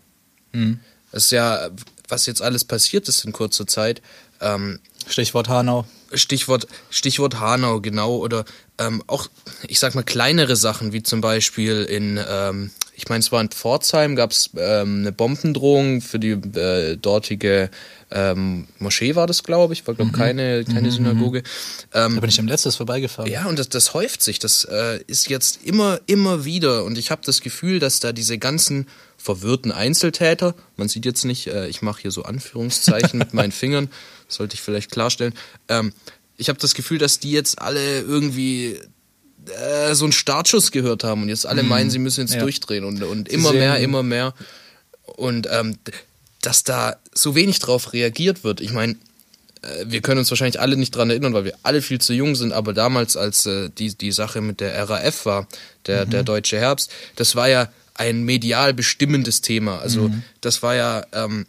Mhm. Das ist ja, was jetzt alles passiert ist in kurzer Zeit. Ähm, Stichwort Hanau. Stichwort, Stichwort Hanau, genau. Oder ähm, auch, ich sag mal, kleinere Sachen, wie zum Beispiel in, ähm, ich meine, es war in Pforzheim, gab es ähm, eine Bombendrohung für die äh, dortige ähm, Moschee, war das, glaube ich. War, glaube keine, keine Synagoge. Ähm, Da bin ich am letztes vorbeigefahren. ja, und das, das häuft sich. Das äh, ist jetzt immer, immer wieder. Und ich habe das Gefühl, dass da diese ganzen verwirrten Einzeltäter, man sieht jetzt nicht, äh, ich mache hier so Anführungszeichen mit meinen [LAUGHS] Fingern, sollte ich vielleicht klarstellen. Ähm, ich habe das Gefühl, dass die jetzt alle irgendwie äh, so einen Startschuss gehört haben und jetzt alle meinen, sie müssen jetzt Ja. durchdrehen und, und immer mehr, immer mehr. Und ähm, dass da so wenig drauf reagiert wird. Ich meine, äh, wir können uns wahrscheinlich alle nicht dran erinnern, weil wir alle viel zu jung sind, aber damals, als äh, die, die Sache mit der RAF war, der, der Deutsche Herbst, das war ja ein medial bestimmendes Thema. Also das war ja, ähm,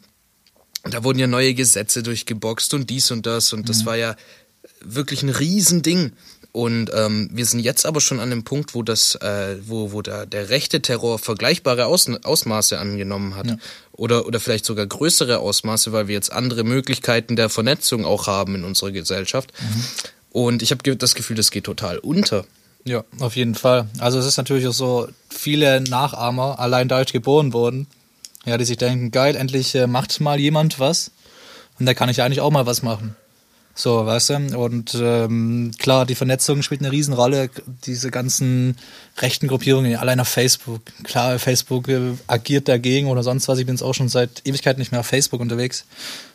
da wurden ja neue Gesetze durchgeboxt und dies und das und das war ja wirklich ein Riesending. Und ähm, wir sind jetzt aber schon an dem Punkt, wo das, äh, wo, wo der, der rechte Terror vergleichbare Aus, Ausmaße angenommen hat. Oder, oder vielleicht sogar größere Ausmaße, weil wir jetzt andere Möglichkeiten der Vernetzung auch haben in unserer Gesellschaft. Und ich habe das Gefühl, das geht total unter. Ja, auf jeden Fall. Also es ist natürlich auch so, viele Nachahmer allein dadurch geboren wurden, ja, die sich denken, geil, endlich äh, macht mal jemand was und da kann ich eigentlich auch mal was machen. So, weißt du? Und ähm, klar, die Vernetzung spielt eine Riesenrolle. Diese ganzen rechten Gruppierungen, allein auf Facebook. Klar, Facebook äh, agiert dagegen oder sonst was. Ich bin jetzt auch schon seit Ewigkeit nicht mehr auf Facebook unterwegs.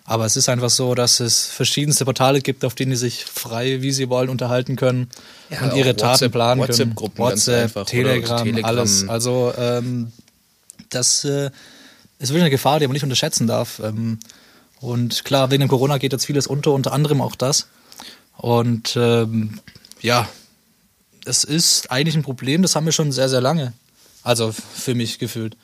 Aber es ist einfach so, dass es verschiedenste Portale gibt, auf denen die sich frei, wie sie wollen, unterhalten können Ja, und ihre Taten WhatsApp- planen können. WhatsApp-Gruppen ganz WhatsApp, einfach, oder Telegram, Telegram. alles. Also ähm, das äh, ist wirklich eine Gefahr, die man nicht unterschätzen darf. Ähm, und klar, wegen dem Corona geht jetzt vieles unter, unter anderem auch das. Und ähm, ja, es ist eigentlich ein Problem, das haben wir schon sehr, sehr lange. Also für mich gefühlt.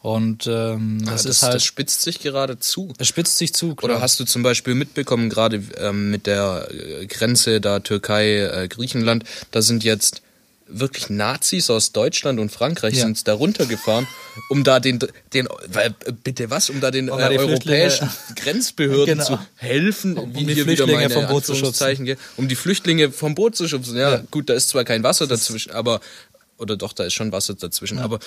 Und ähm, das, das, ist halt, das spitzt sich gerade zu. es spitzt sich zu. Klar. Oder hast du zum Beispiel mitbekommen, gerade ähm, mit der äh, Grenze da Türkei-Griechenland, da sind jetzt wirklich Nazis aus Deutschland und Frankreich Ja. sind da runtergefahren, um da den, den weil, äh, bitte was, um da den Um äh, da europäischen [LAUGHS] Grenzbehörden Genau. zu helfen, Um wie die Flüchtlinge vom Boot zu schubsen. Um die Flüchtlinge vom Boot zu schubsen. Ja, Ja. gut, da ist zwar kein Wasser dazwischen, aber oder doch, da ist schon Wasser dazwischen, aber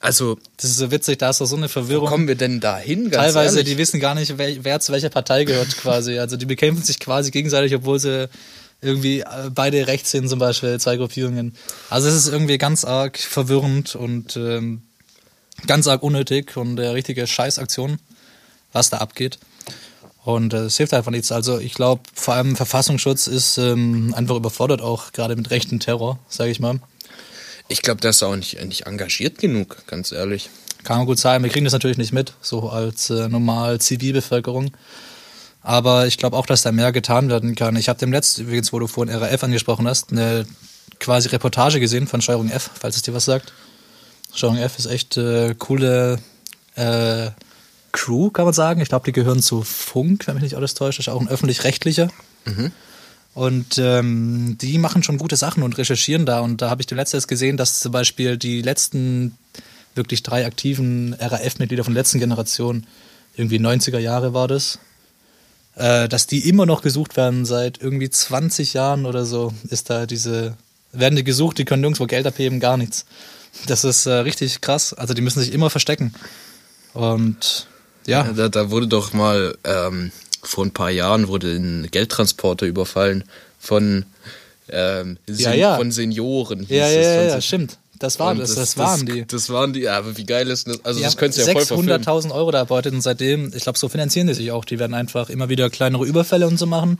also das ist so witzig, da ist doch so eine wo Verwirrung. kommen wir denn dahin? Ganz Teilweise, ehrlich? die wissen gar nicht, wer, wer zu welcher Partei gehört quasi. Also die bekämpfen sich quasi gegenseitig, obwohl sie irgendwie äh, beide rechts sind, zum Beispiel, zwei Gruppierungen. Also es ist irgendwie ganz arg verwirrend und ähm, ganz arg unnötig und eine richtige Scheißaktion, was da abgeht. Und äh, es hilft einfach nichts. Also ich glaube, vor allem Verfassungsschutz ist ähm, einfach überfordert, auch gerade mit rechten Terror, sage ich mal. Ich glaube, der ist auch nicht, nicht engagiert genug, ganz ehrlich. Kann gut sein. Wir kriegen das natürlich nicht mit, so als äh, normal Zivilbevölkerung. Aber ich glaube auch, dass da mehr getan werden kann. Ich habe dem letzten, übrigens, wo du vorhin RAF angesprochen hast, eine quasi Reportage gesehen von Steuerung F, falls es dir was sagt. Steuerung F ist echt äh, coole äh, Crew, kann man sagen. Ich glaube, die gehören zu Funk, wenn mich nicht alles täuscht. Das ist auch ein öffentlich-rechtlicher. Und ähm, die machen schon gute Sachen und recherchieren da. Und da habe ich dem letztes gesehen, dass zum Beispiel die letzten wirklich drei aktiven RAF-Mitglieder von der letzten Generation, irgendwie 90er Jahre war das, äh, dass die immer noch gesucht werden seit irgendwie 20 Jahren oder so, ist da diese, werden die gesucht, die können nirgendwo Geld abheben, gar nichts. Das ist äh, richtig krass. Also die müssen sich immer verstecken. Und ja, Da, da wurde doch mal ähm, vor ein paar Jahren wurde ein Geldtransporter überfallen von, ähm, Sen Ja, ja. von Senioren. ja, ja, ja, ja stimmt. Das war Und das, das, waren die. Das waren die, ja, aber wie geil ist das? Also Die das könntest du ja voll verfilmen. 600.000 Euro da erbeutet und seitdem, ich glaube, so finanzieren die sich auch. Die werden einfach immer wieder kleinere Überfälle und so machen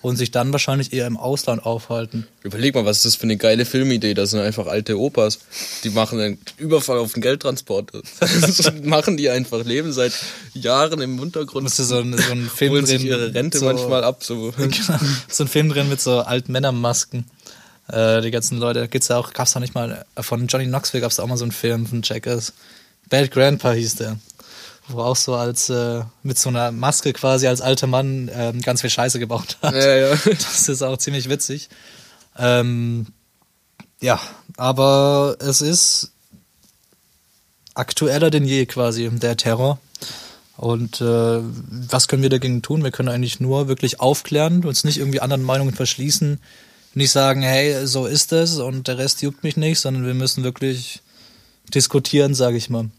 und sich dann wahrscheinlich eher im Ausland aufhalten. Überleg mal, was ist das für eine geile Filmidee? Das sind einfach alte Opas. Die machen einen Überfall auf den Geldtransporter. Das [LAUGHS] machen die einfach, leben seit Jahren im Untergrund. Musste so ein, so ein Film holen drin. sich ihre Rente so, manchmal ab. So. [LAUGHS] Genau, so ein Film drin mit so alten Männermasken. Äh, die ganzen Leute, gibt's ja auch, gab's da nicht mal, äh, von Johnny Knoxville gab's da auch mal so einen Film von Checkers. Bad Grandpa hieß der. Wo auch so als, äh, mit so einer Maske quasi als alter Mann äh, ganz viel Scheiße gebaut hat. Ja, ja. [LAUGHS] Das ist auch ziemlich witzig. Ähm, ja, aber es ist aktueller denn je quasi, der Terror. Und äh, was können wir dagegen tun? Wir können eigentlich nur wirklich aufklären, uns nicht irgendwie anderen Meinungen verschließen, nicht sagen, hey, so ist es und der Rest juckt mich nicht, sondern wir müssen wirklich diskutieren, sage ich mal.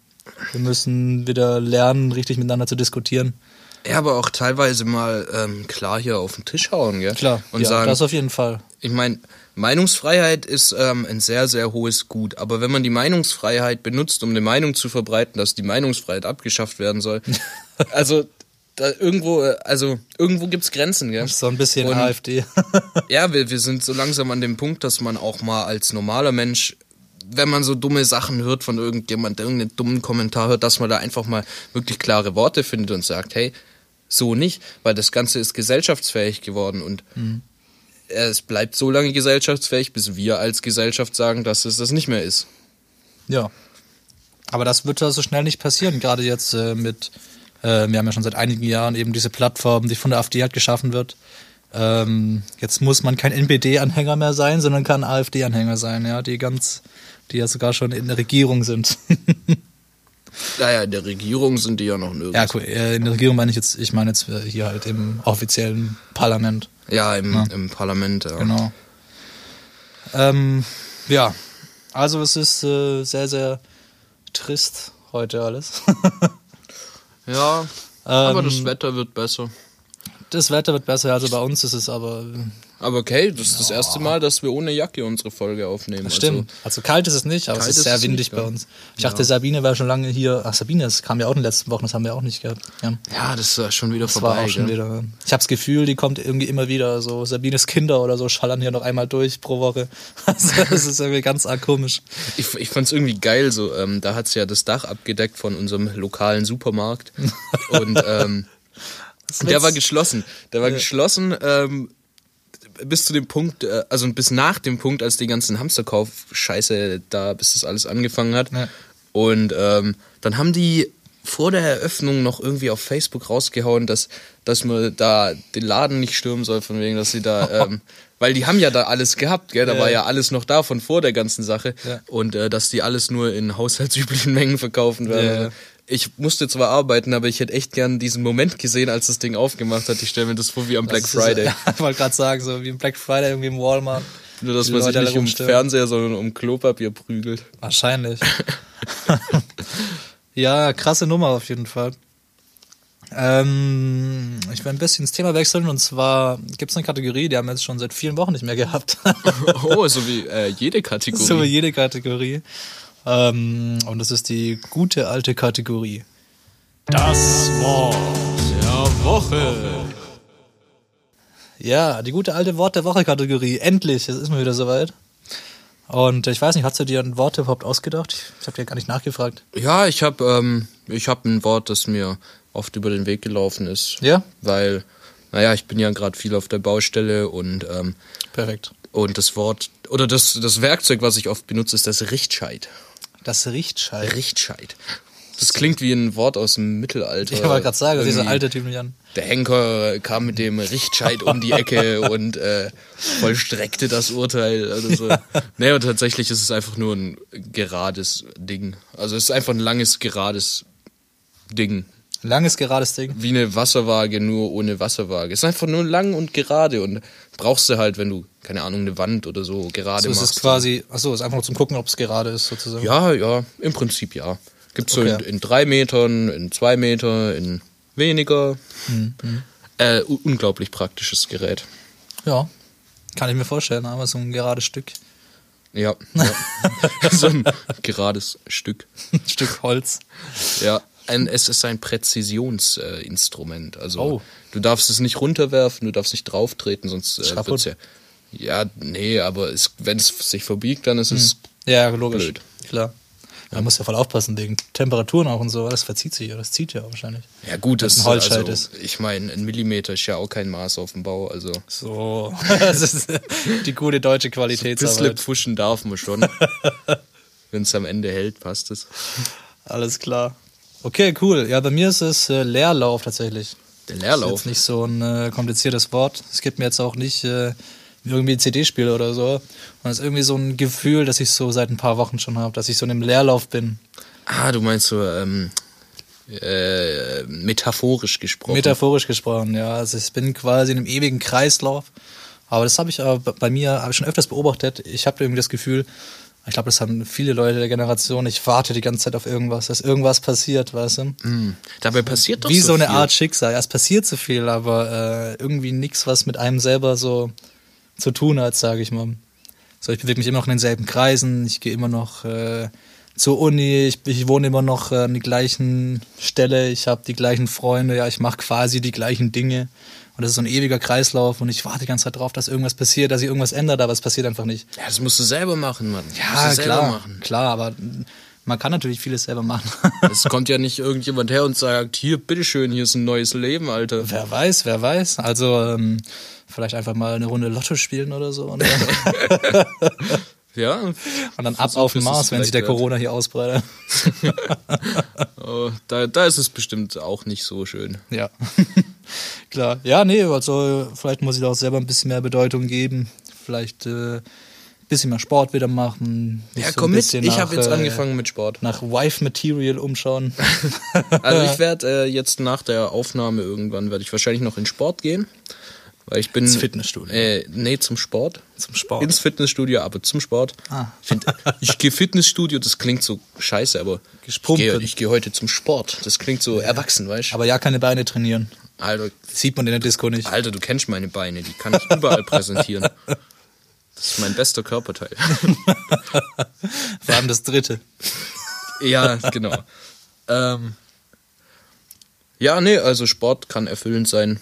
Wir müssen wieder lernen, richtig miteinander zu diskutieren. Ja, aber auch teilweise mal ähm, klar hier auf den Tisch hauen, gell? Klar, Und ja, sagen, das auf jeden Fall. ich meine, Meinungsfreiheit ist ähm, ein sehr, sehr hohes Gut. Aber wenn man die Meinungsfreiheit benutzt, um eine Meinung zu verbreiten, dass die Meinungsfreiheit abgeschafft werden soll, [LAUGHS] also da irgendwo, äh, also irgendwo gibt's Grenzen, gell? So ein bisschen Und- AfD. [LAUGHS] Ja, wir, wir sind so langsam an dem Punkt, dass man auch mal als normaler Mensch, wenn man so dumme Sachen hört von irgendjemand, der irgendeinen dummen Kommentar hört, dass man da einfach mal wirklich klare Worte findet und sagt, hey, so nicht, weil das Ganze ist gesellschaftsfähig geworden und es bleibt so lange gesellschaftsfähig, bis wir als Gesellschaft sagen, dass es das nicht mehr ist. Ja. Aber das wird ja so schnell nicht passieren, gerade jetzt äh, mit, äh, wir haben ja schon seit einigen Jahren eben diese Plattform, die von der AfD halt geschaffen wird, Ähm, jetzt muss man kein NPD-Anhänger mehr sein, sondern kann AfD-Anhänger sein, ja, die ganz, die ja sogar schon in der Regierung sind. [LAUGHS] Naja, in der Regierung sind die ja noch nirgends. ja, cool. äh, In der Regierung meine ich jetzt, ich meine jetzt äh, hier halt im offiziellen Parlament. Ja, im, Ja. im Parlament. Ja. Genau. Ähm, ja, also es ist äh, sehr, sehr trist heute alles. [LAUGHS] Ja, aber Ähm, das Wetter wird besser. Das Wetter wird besser, also bei uns ist es aber. Aber okay, das ist das erste Mal, dass wir ohne Jacke unsere Folge aufnehmen. Das stimmt. Also, kalt ist es nicht, aber es ist ist sehr es windig nicht, bei ja. uns. Ich dachte, Sabine war schon lange hier. Ach, Sabine, das kam ja auch in den letzten Wochen, das haben wir auch nicht gehabt. Ja. Also, ja, das ist schon wieder Das vorbei. war auch schon wieder. Ich habe das Gefühl, die kommt irgendwie immer wieder. So Sabines Kinder oder so schallern hier noch einmal durch pro Woche. Also, [LAUGHS] das ist irgendwie ganz arg komisch. Ich, ich fand's irgendwie geil, so, ähm, da hat's ja das Dach abgedeckt von unserem lokalen Supermarkt. [LAUGHS] Und ähm, der war geschlossen. Der war geschlossen ähm, bis zu dem Punkt, äh, also bis nach dem Punkt, als die ganzen Hamsterkauf-Scheiße da, bis das alles angefangen hat. Ja. Und ähm, dann haben die vor der Eröffnung noch irgendwie auf Facebook rausgehauen, dass, dass man da den Laden nicht stürmen soll, von wegen, dass sie da, [LAUGHS] ähm, weil die haben ja da alles gehabt, gell? Da Ja. war ja alles noch da von vor der ganzen Sache. Ja. Und äh, dass die alles nur in haushaltsüblichen [LAUGHS] Mengen verkaufen werden. Ja. Ich musste zwar arbeiten, aber ich hätte echt gern diesen Moment gesehen, als das Ding aufgemacht hat. Ich stelle mir das vor wie am Black Das Friday. Ist, [LAUGHS] ja, ich wollte gerade sagen, so wie im Black Friday irgendwie im Walmart. [LAUGHS] Nur, dass man sich nicht um. Fernseher, sondern um Klopapier prügelt. Wahrscheinlich. [LAUGHS] ja, krasse Nummer auf jeden Fall. Ähm, ich will ein bisschen das Thema wechseln und zwar gibt es eine Kategorie, die haben wir jetzt schon seit vielen Wochen nicht mehr gehabt. Oh, so wie äh, jede Kategorie. so wie jede Kategorie. Ähm, und das ist die gute alte Kategorie. Das Wort der Woche. Ja, die gute alte Wort der Woche Kategorie. Endlich, es ist mal wieder soweit. Und ich weiß nicht, hast du dir ein Wort überhaupt ausgedacht? Ich habe dir gar nicht nachgefragt. Ja, ich habe ähm, ich hab ein Wort, das mir oft über den Weg gelaufen ist. Ja? Weil, naja, ich bin ja gerade viel auf der Baustelle und, ähm, Perfekt. und das Wort, oder das, das Werkzeug, was ich oft benutze, ist das Richtscheit. Das riecht scheiße. Richtscheit. Das klingt wie ein Wort aus dem Mittelalter. Ich wollte gerade sagen, diese Irgendwie. alte Typ nicht an. Der Henker kam mit dem Richtscheit um die Ecke [LAUGHS] und äh, vollstreckte das Urteil oder so. Nee, und tatsächlich ist es einfach nur ein gerades Ding. Also es ist einfach ein langes, gerades Ding. Langes, gerades Ding. Wie eine Wasserwaage, nur ohne Wasserwaage. Es ist einfach nur lang und gerade und brauchst du halt, wenn du, keine Ahnung, eine Wand oder so gerade So ist machst. es quasi, achso, ist einfach nur zum Gucken, ob es gerade ist, sozusagen. Ja, ja, im Prinzip ja. Gibt's so in, Okay. in drei Metern, in zwei Meter, in weniger. Mhm, Äh, un- unglaublich praktisches Gerät. Ja. Kann ich mir vorstellen, aber so ein gerades Stück. Ja. ja. [LAUGHS] so ein gerades Stück. Ein Stück Holz. Ja. Ein, es ist ein Präzisionsinstrument. Äh, also Oh. du darfst es nicht runterwerfen, du darfst nicht drauftreten, sonst äh, Schrapp wird's ja. Ja, nee, aber es, wenn es sich verbiegt, dann ist es. Ja, logisch. Blöd. Klar. Man muss ja voll aufpassen wegen Temperaturen auch und so. Das verzieht sich ja, das zieht ja wahrscheinlich. Ja gut, das ein Holzscheit also, ist. Ich meine, ein Millimeter ist ja auch kein Maß auf dem Bau. Also So, [LAUGHS] das ist die gute deutsche bisschen Qualitätsarbeit. pfuschen darf man schon. [LAUGHS] wenn es am Ende hält, passt es. Alles klar. Okay, cool. Ja, bei mir ist es äh, Leerlauf tatsächlich. Der Das ist Leerlauf. jetzt nicht so ein äh, kompliziertes Wort. Es gibt mir jetzt auch nicht äh, irgendwie ein CD-Spiel oder so. Und es ist irgendwie so ein Gefühl, das ich so seit ein paar Wochen schon habe, dass ich so in einem Leerlauf bin. Ah, du meinst so ähm, äh, metaphorisch gesprochen. Metaphorisch gesprochen, ja. Also ich bin quasi in einem ewigen Kreislauf. Aber das habe ich aber bei mir ich schon öfters beobachtet. Ich habe irgendwie das Gefühl, ich glaube, das haben viele Leute der Generation, ich warte die ganze Zeit auf irgendwas, dass irgendwas passiert, weißt du? Hm. Dabei passiert doch Wie so, so eine viel. Art Schicksal. Ja, es passiert so viel, aber äh, irgendwie nichts, was mit einem selber so zu tun hat, sage ich mal. So, ich bewege mich immer noch in denselben Kreisen, ich gehe immer noch äh, zur Uni, ich, ich wohne immer noch äh, an der gleichen Stelle, ich habe die gleichen Freunde, ja, ich mache quasi die gleichen Dinge. Und das ist so ein ewiger Kreislauf und ich warte die ganze Zeit drauf, dass irgendwas passiert, dass sich irgendwas ändert, aber es passiert einfach nicht. Ja, das musst du selber machen, Mann. Ja, klar, machen. klar, aber man kann natürlich vieles selber machen. [LAUGHS] Es kommt ja nicht irgendjemand her und sagt, hier, bitteschön, hier ist ein neues Leben, Alter. Wer weiß, wer weiß. Also ähm, vielleicht einfach mal eine Runde Lotto spielen oder so. Und [LAUGHS] dann, Ja. und dann ab auf den Mars, wenn sich der. Corona hier ausbreitet. [LAUGHS] Oh, da, da ist es bestimmt auch nicht so schön. Ja. [LAUGHS] Klar. Ja, nee, also vielleicht muss ich da auch selber ein bisschen mehr Bedeutung geben. Vielleicht äh, ein bisschen mehr Sport wieder machen. Ja, komm mit. Ich habe jetzt äh, angefangen mit Sport. Nach Wife Material umschauen. [LAUGHS] Also ich [LAUGHS] werde äh, jetzt nach der Aufnahme irgendwann werde ich wahrscheinlich noch in Sport gehen, weil ich bin Ins Fitnessstudio. Äh, nee, zum Sport. Zum Sport. Ins Fitnessstudio, aber zum Sport. Ah. Find, ich gehe Fitnessstudio, das klingt so scheiße, aber ich Gespumpen. gehe ich geh heute zum Sport. Das klingt so erwachsen, weißt du? Aber ja, keine Beine trainieren. Alter, Sieht man in der Disco nicht. Alter, du kennst meine Beine, die kann ich überall präsentieren. Das ist mein bester Körperteil. [LAUGHS] Vor allem das dritte. Ja, genau. ähm, ja, nee, also Sport kann erfüllend sein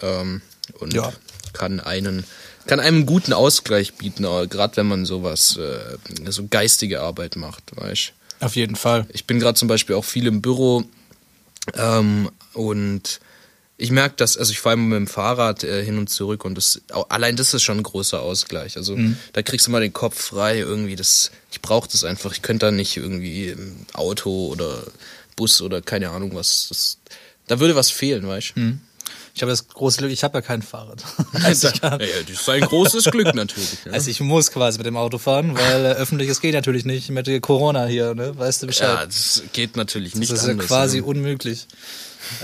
ähm, und Ja. kann einen kann einem einen guten Ausgleich bieten, gerade wenn man sowas äh, so geistige Arbeit macht, weißt. Auf jeden Fall. Ich bin gerade zum Beispiel auch viel im Büro ähm, und ich merke das, also ich fahre immer mit dem Fahrrad äh, hin und zurück und das, allein das ist schon ein großer Ausgleich. Also da kriegst du mal den Kopf frei irgendwie. Das, ich brauche das einfach. Ich könnte da nicht irgendwie im Auto oder Bus oder keine Ahnung was. Das, da würde was fehlen, weißt du? Ich habe das große Glück, ich habe ja kein Fahrrad. [LAUGHS] Also, ja, ja, das ist ein großes Glück natürlich. Ja. Also ich muss quasi mit dem Auto fahren, weil äh, öffentliches geht natürlich nicht mit Corona hier, ne? Weißt du ja, Bescheid? das geht natürlich nicht das ist ja anders. quasi ja. unmöglich.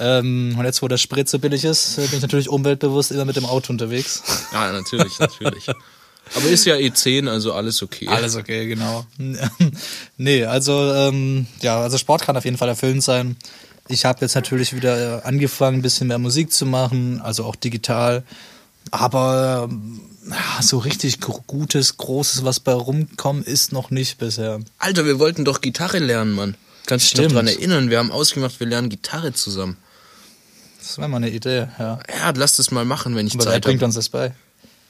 Ähm, und jetzt, wo der Sprit so billig ist, äh, bin ich natürlich umweltbewusst immer mit dem Auto unterwegs. Ja, natürlich, natürlich. Aber ist ja E10, also alles okay. Alles okay, genau. [LAUGHS] nee, also ähm, ja, also Sport kann auf jeden Fall erfüllend sein. Ich habe jetzt natürlich wieder äh, angefangen, ein bisschen mehr Musik zu machen, also auch digital. Aber ja, so richtig Gutes, Großes, was bei rumkommen, ist noch nicht bisher. Alter, wir wollten doch Gitarre lernen, Mann. Kannst du dich dran erinnern? Wir haben ausgemacht, wir lernen Gitarre zusammen. Das wäre mal eine Idee, ja. Ja, lass das mal machen, wenn ich Aber wer Zeit bringt habe. uns das bei?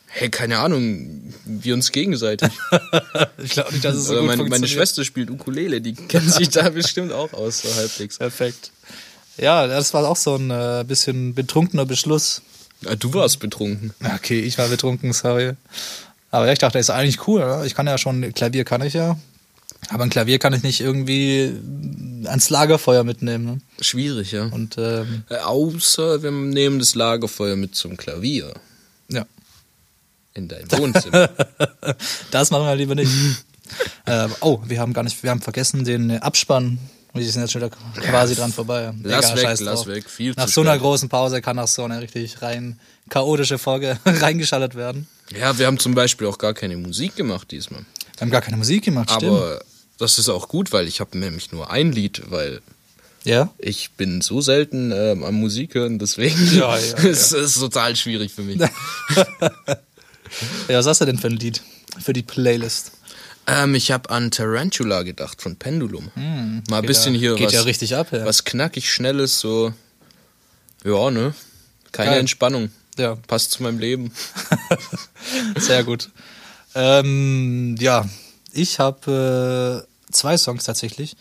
Hey, keine Ahnung, wir uns gegenseitig. [LAUGHS] Ich glaube nicht, dass es so Oder gut meine, meine. Schwester spielt Ukulele, die kennt sich da [LAUGHS] bestimmt auch aus, so halbwegs. Perfekt. Ja, das war auch so ein äh, bisschen betrunkener Beschluss. Ah, Du warst betrunken. Okay, ich war betrunken, sorry. Aber ja, ich dachte, das ist eigentlich cool. Oder? Ich kann ja schon, Klavier kann ich ja. Aber ein Klavier kann ich nicht irgendwie ans Lagerfeuer mitnehmen. Ne? Schwierig, ja. Und ähm, Äh, Außer wir nehmen das Lagerfeuer mit zum Klavier ja, in dein Wohnzimmer. [LAUGHS] das machen wir lieber nicht. [LAUGHS] ähm, oh, wir haben gar nicht, wir haben vergessen den äh, Abspann. Wir sind jetzt schon wieder quasi dran vorbei. Lass weg, scheiß lass drauf. weg, viel Nach so einer spät. großen Pause kann auch so eine richtig rein chaotische Folge [LAUGHS] reingeschaltet werden. ja, wir haben zum Beispiel auch gar keine Musik gemacht diesmal. Wir haben gar keine Musik gemacht, stimmt. Aber das ist auch gut, weil ich habe nämlich nur ein Lied, weil Ja? ich bin so selten ähm, am Musik hören, deswegen Ja, ja, [LAUGHS] ist es total schwierig für mich. [LAUGHS] Ja, was hast du denn für ein Lied? Für die Playlist. ähm, ich habe an Tarantula gedacht von Pendulum. Mal ein bisschen ja- hier geht was, ja richtig ab, ja. was knackig, schnelles, so ja, ne? Keine Geil. Entspannung. Ja, Passt zu meinem Leben. [LAUGHS] sehr gut. Ähm, ja, ich habe äh, zwei Songs tatsächlich.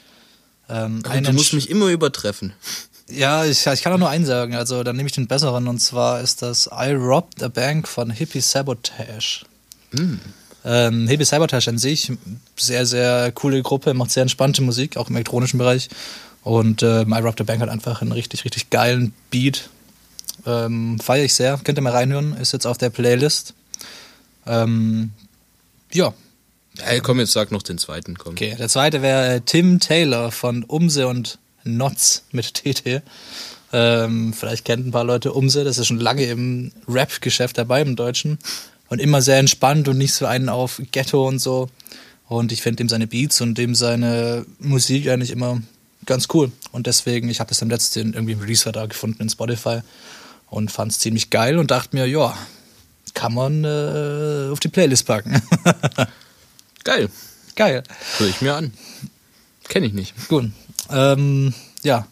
Ähm, du musst mich immer übertreffen. ja, ich, ich kann auch nur einen sagen, also dann nehme ich den besseren und zwar ist das I Robbed a Bank von Hippie Sabotage. Ähm, Hippie Sabotage an sich, sehr, sehr coole Gruppe, macht sehr entspannte Musik, auch im elektronischen Bereich. Und ähm, I Robbed a Bank hat einfach einen richtig, richtig geilen Beat. Ähm, Feiere ich sehr, könnt ihr mal reinhören, ist jetzt auf der Playlist. Ähm, ja, Hey, komm, jetzt sag noch den zweiten, komm. Okay, der zweite wäre äh, Tim Taylor von Umse und Notz mit TT. Ähm, vielleicht kennt ein paar Leute Umse, das ist schon lange im Rap-Geschäft dabei im Deutschen. Und immer sehr entspannt und nicht so einen auf Ghetto und so. Und ich finde ihm seine Beats und ihm seine Musik eigentlich immer ganz cool. Und deswegen, ich habe das dann letzten irgendwie im Release-Vertrag gefunden in Spotify und fand es ziemlich geil und dachte mir, ja, kann man äh, auf die Playlist packen. [LAUGHS] Geil. geil. Hör ich mir an. Kenne ich nicht. Gut. Ähm, ja,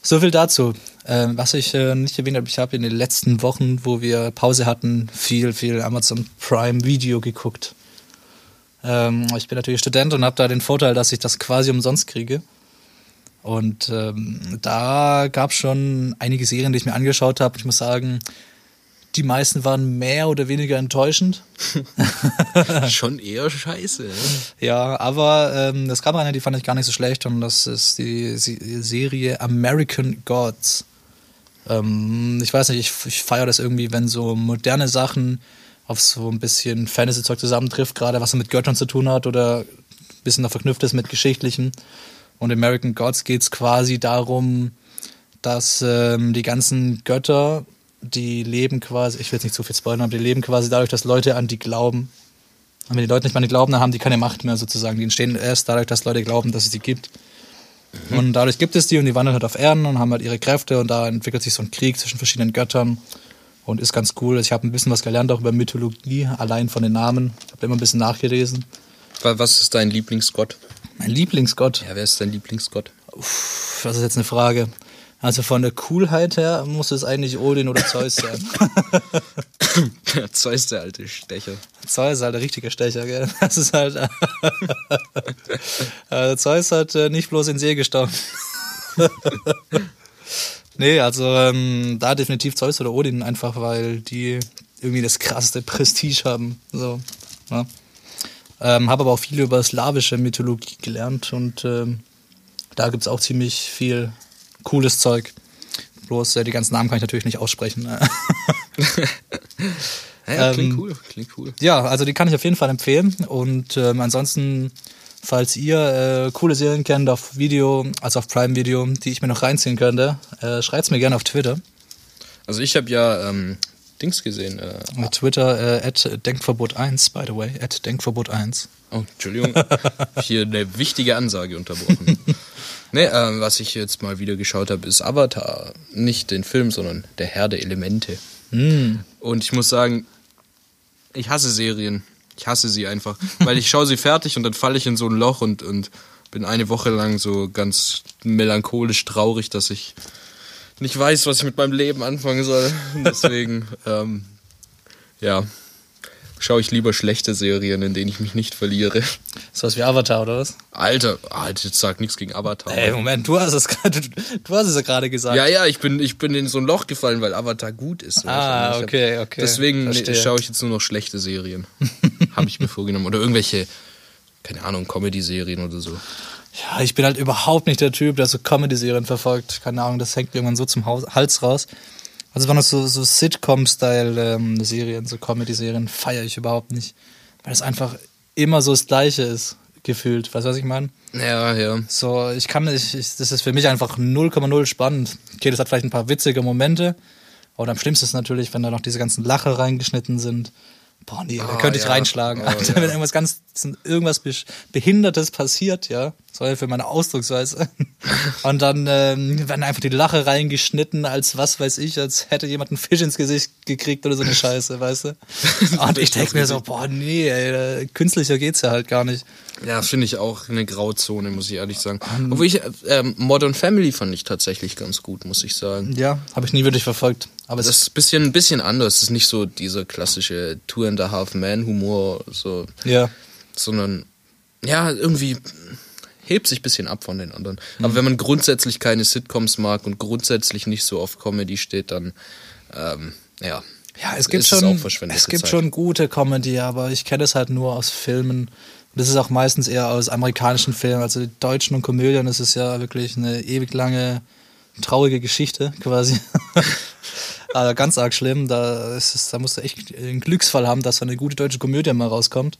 so viel dazu. Ähm, was ich äh, nicht erwähnt habe, ich habe in den letzten Wochen, wo wir Pause hatten, viel, viel Amazon Prime Video geguckt. Ähm, ich bin natürlich Student und habe da den Vorteil, dass ich das quasi umsonst kriege. Und ähm, da gab es schon einige Serien, die ich mir angeschaut habe. Ich muss sagen, die meisten waren mehr oder weniger enttäuschend. [LAUGHS] Schon eher scheiße. Ja? Ja, aber ähm, es gab eine, die fand ich gar nicht so schlecht und das ist die Se- Serie American Gods. Ähm, ich weiß nicht, ich, ich feiere das irgendwie, wenn so moderne Sachen auf so ein bisschen Fantasy-Zeug zusammentrifft, gerade was mit Göttern zu tun hat oder ein bisschen noch verknüpft ist mit geschichtlichen. Und in American Gods geht es quasi darum, dass ähm, die ganzen Götter, die leben quasi, ich will jetzt nicht zu viel spoilern, aber die leben quasi dadurch, dass Leute an die glauben. Und wenn die Leute nicht mehr an die glauben, dann haben die keine Macht mehr sozusagen. Die entstehen erst dadurch, dass Leute glauben, dass es die gibt. Und dadurch gibt es die und die wandern halt auf Erden und haben halt ihre Kräfte und da entwickelt sich so ein Krieg zwischen verschiedenen Göttern und ist ganz cool. Ich habe ein bisschen was gelernt auch über Mythologie, allein von den Namen. Ich habe immer ein bisschen nachgelesen. Wa- Was ist dein Lieblingsgott? Mein Lieblingsgott, Ja, wer ist dein Lieblingsgott? Puh, das ist jetzt eine Frage. Also von der Coolheit her muss es eigentlich Odin oder Zeus sein. Zeus der alte Stecher. Zeus ist halt der richtige Stecher, gell? Das ist halt. äh, [LAUGHS] Zeus hat äh, nicht bloß in See gestochen. [LAUGHS] nee, also ähm, da definitiv Zeus oder Odin, einfach weil die irgendwie das krasseste Prestige haben. So, ja. ähm, Habe aber auch viel über slawische Mythologie gelernt und ähm, da gibt's auch ziemlich viel cooles Zeug. Bloß äh, die ganzen Namen kann ich natürlich nicht aussprechen. ne? [LAUGHS] Ja, klingt Ähm, cool, klingt cool. Ja, also die kann ich auf jeden Fall empfehlen. Und ähm, ansonsten, falls ihr äh, coole Serien kennt auf Video, also auf Prime Video, die ich mir noch reinziehen könnte, äh, schreibt's mir gerne auf Twitter. Also ich habe ja ähm, Dings gesehen. Äh, Twitter äh, at Denkverbot1, by the way, at Denkverbot1. oh, Entschuldigung. Hier eine wichtige Ansage unterbrochen. [LAUGHS] nee, ähm, was ich jetzt mal wieder geschaut habe, ist Avatar. Nicht den Film, sondern der Herr der Elemente. Und ich muss sagen, ich hasse Serien. Ich hasse sie einfach. [LAUGHS] Weil ich schaue sie fertig und dann falle ich in so ein Loch und, und bin eine Woche lang so ganz melancholisch traurig, dass ich nicht weiß, was ich mit meinem Leben anfangen soll. Und [LAUGHS] deswegen, ähm, ja, schaue ich lieber schlechte Serien, in denen ich mich nicht verliere. Sowas wie Avatar, oder was? Alter, Alter, jetzt sag nichts gegen Avatar. Ey, Moment, du hast es gerade, du hast es ja gerade gesagt. Ja, ja, ich bin, ich bin in so ein Loch gefallen, weil Avatar gut ist. Ah, Ich hab- okay, okay. Deswegen ne, schaue ich jetzt nur noch schlechte Serien. [LAUGHS] Habe ich mir vorgenommen. Oder irgendwelche, keine Ahnung, Comedy-Serien oder so. Ja, ich bin halt überhaupt nicht der Typ, der so Comedy-Serien verfolgt. Keine Ahnung, das hängt mir irgendwann so zum Hals raus. Also waren das so, so Sitcom-Style-Serien, so Comedy-Serien, feiere ich überhaupt nicht. Weil es einfach immer so das Gleiche ist, gefühlt. Weißt du, was ich meine? Ja, ja. So, ich kann nicht, ich, das ist für mich einfach 0,0 spannend. Okay, das hat vielleicht ein paar witzige Momente. Aber am schlimmsten ist natürlich, wenn da noch diese ganzen Lacher reingeschnitten sind. Boah, nee, da Ah, könnte ich ja. reinschlagen. Oh, [LAUGHS] Alter, ja. Wenn irgendwas ganz, irgendwas Behindertes passiert, ja. Sorry für meine Ausdrucksweise. [LAUGHS] Und dann ähm, werden einfach die Lache reingeschnitten, als was weiß ich, als hätte jemand einen Fisch ins Gesicht gekriegt oder so eine [LAUGHS] Scheiße, weißt du? Und ich denke mir so, boah, nee, ey, künstlicher geht's ja halt gar nicht. Ja, finde ich auch eine Grauzone, muss ich ehrlich sagen. Obwohl ich, ähm, Modern Family fand ich tatsächlich ganz gut, muss ich sagen. Ja, habe ich nie wirklich verfolgt. Aber es Das ist ein bisschen, ein bisschen anders. Es ist nicht so dieser klassische Two and a Half Man Humor, so, ja. sondern ja, irgendwie hebt sich ein bisschen ab von den anderen. Aber wenn man grundsätzlich keine Sitcoms mag und grundsätzlich nicht so auf Comedy steht, dann ähm, ja. Ja, es gibt schon, auch verschwendete es gibt Zeit. schon gute Comedy, aber ich kenne es halt nur aus Filmen. Das ist auch meistens eher aus amerikanischen Filmen. Also die deutschen und Komödien, das ist ja wirklich eine ewig lange, traurige Geschichte quasi. [LAUGHS] also ganz arg schlimm. Da, ist es, da musst du echt einen Glücksfall haben, dass so eine gute deutsche Komödie mal rauskommt.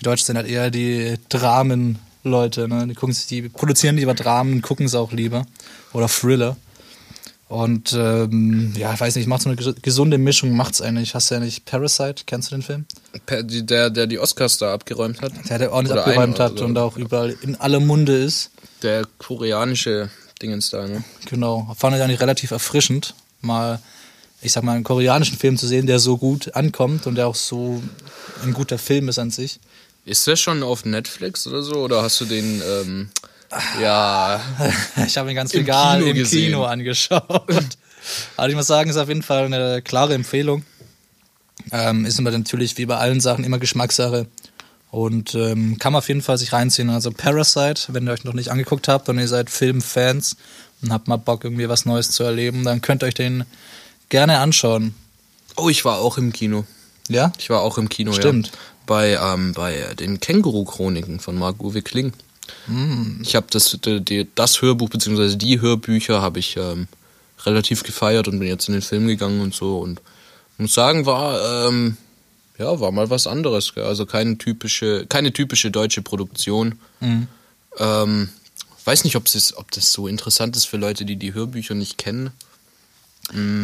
Die Deutschen sind halt eher die Dramenleute. Ne? Die, gucken sich, die produzieren lieber Dramen, gucken es auch lieber. Oder Thriller. Und ähm, ja, ich weiß nicht, macht so eine ges- gesunde Mischung, macht's eigentlich. Hast du ja nicht Parasite, kennst du den Film? Der, der die Oscars da abgeräumt hat. Der, der ordentlich Oder abgeräumt einen hat und auch überall in aller Munde ist. Der koreanische Dingens da, ne? Genau. Fand ich eigentlich relativ erfrischend, mal, ich sag mal, einen koreanischen Film zu sehen, der so gut ankommt und der auch so ein guter Film ist an sich. Ist der schon auf Netflix oder so? Oder hast du den, ähm, ja, [LAUGHS] Ich habe ihn ganz Im legal Kino im gesehen. Kino angeschaut. [LAUGHS] Also ich muss sagen, ist auf jeden Fall eine klare Empfehlung. Ähm, ist immer natürlich wie bei allen Sachen immer Geschmackssache. Und ähm, kann man auf jeden Fall sich reinziehen. Also Parasite, wenn ihr euch noch nicht angeguckt habt und ihr seid Filmfans und habt mal Bock, irgendwie was Neues zu erleben, dann könnt ihr euch den gerne anschauen. Oh, ich war auch im Kino. Ja? Ich war auch im Kino, Stimmt. ja. Bei, ähm, bei den Känguru-Chroniken von Marc-Uwe Kling. Hm. Ich habe das, die, das Hörbuch, beziehungsweise die Hörbücher habe ich ähm, relativ gefeiert und bin jetzt in den Film gegangen und so und muss sagen, war ähm, ja war mal was anderes. Gell? Also keine typische, keine typische deutsche Produktion. Ähm, weiß nicht, ob es ob das so interessant ist für Leute, die die Hörbücher nicht kennen.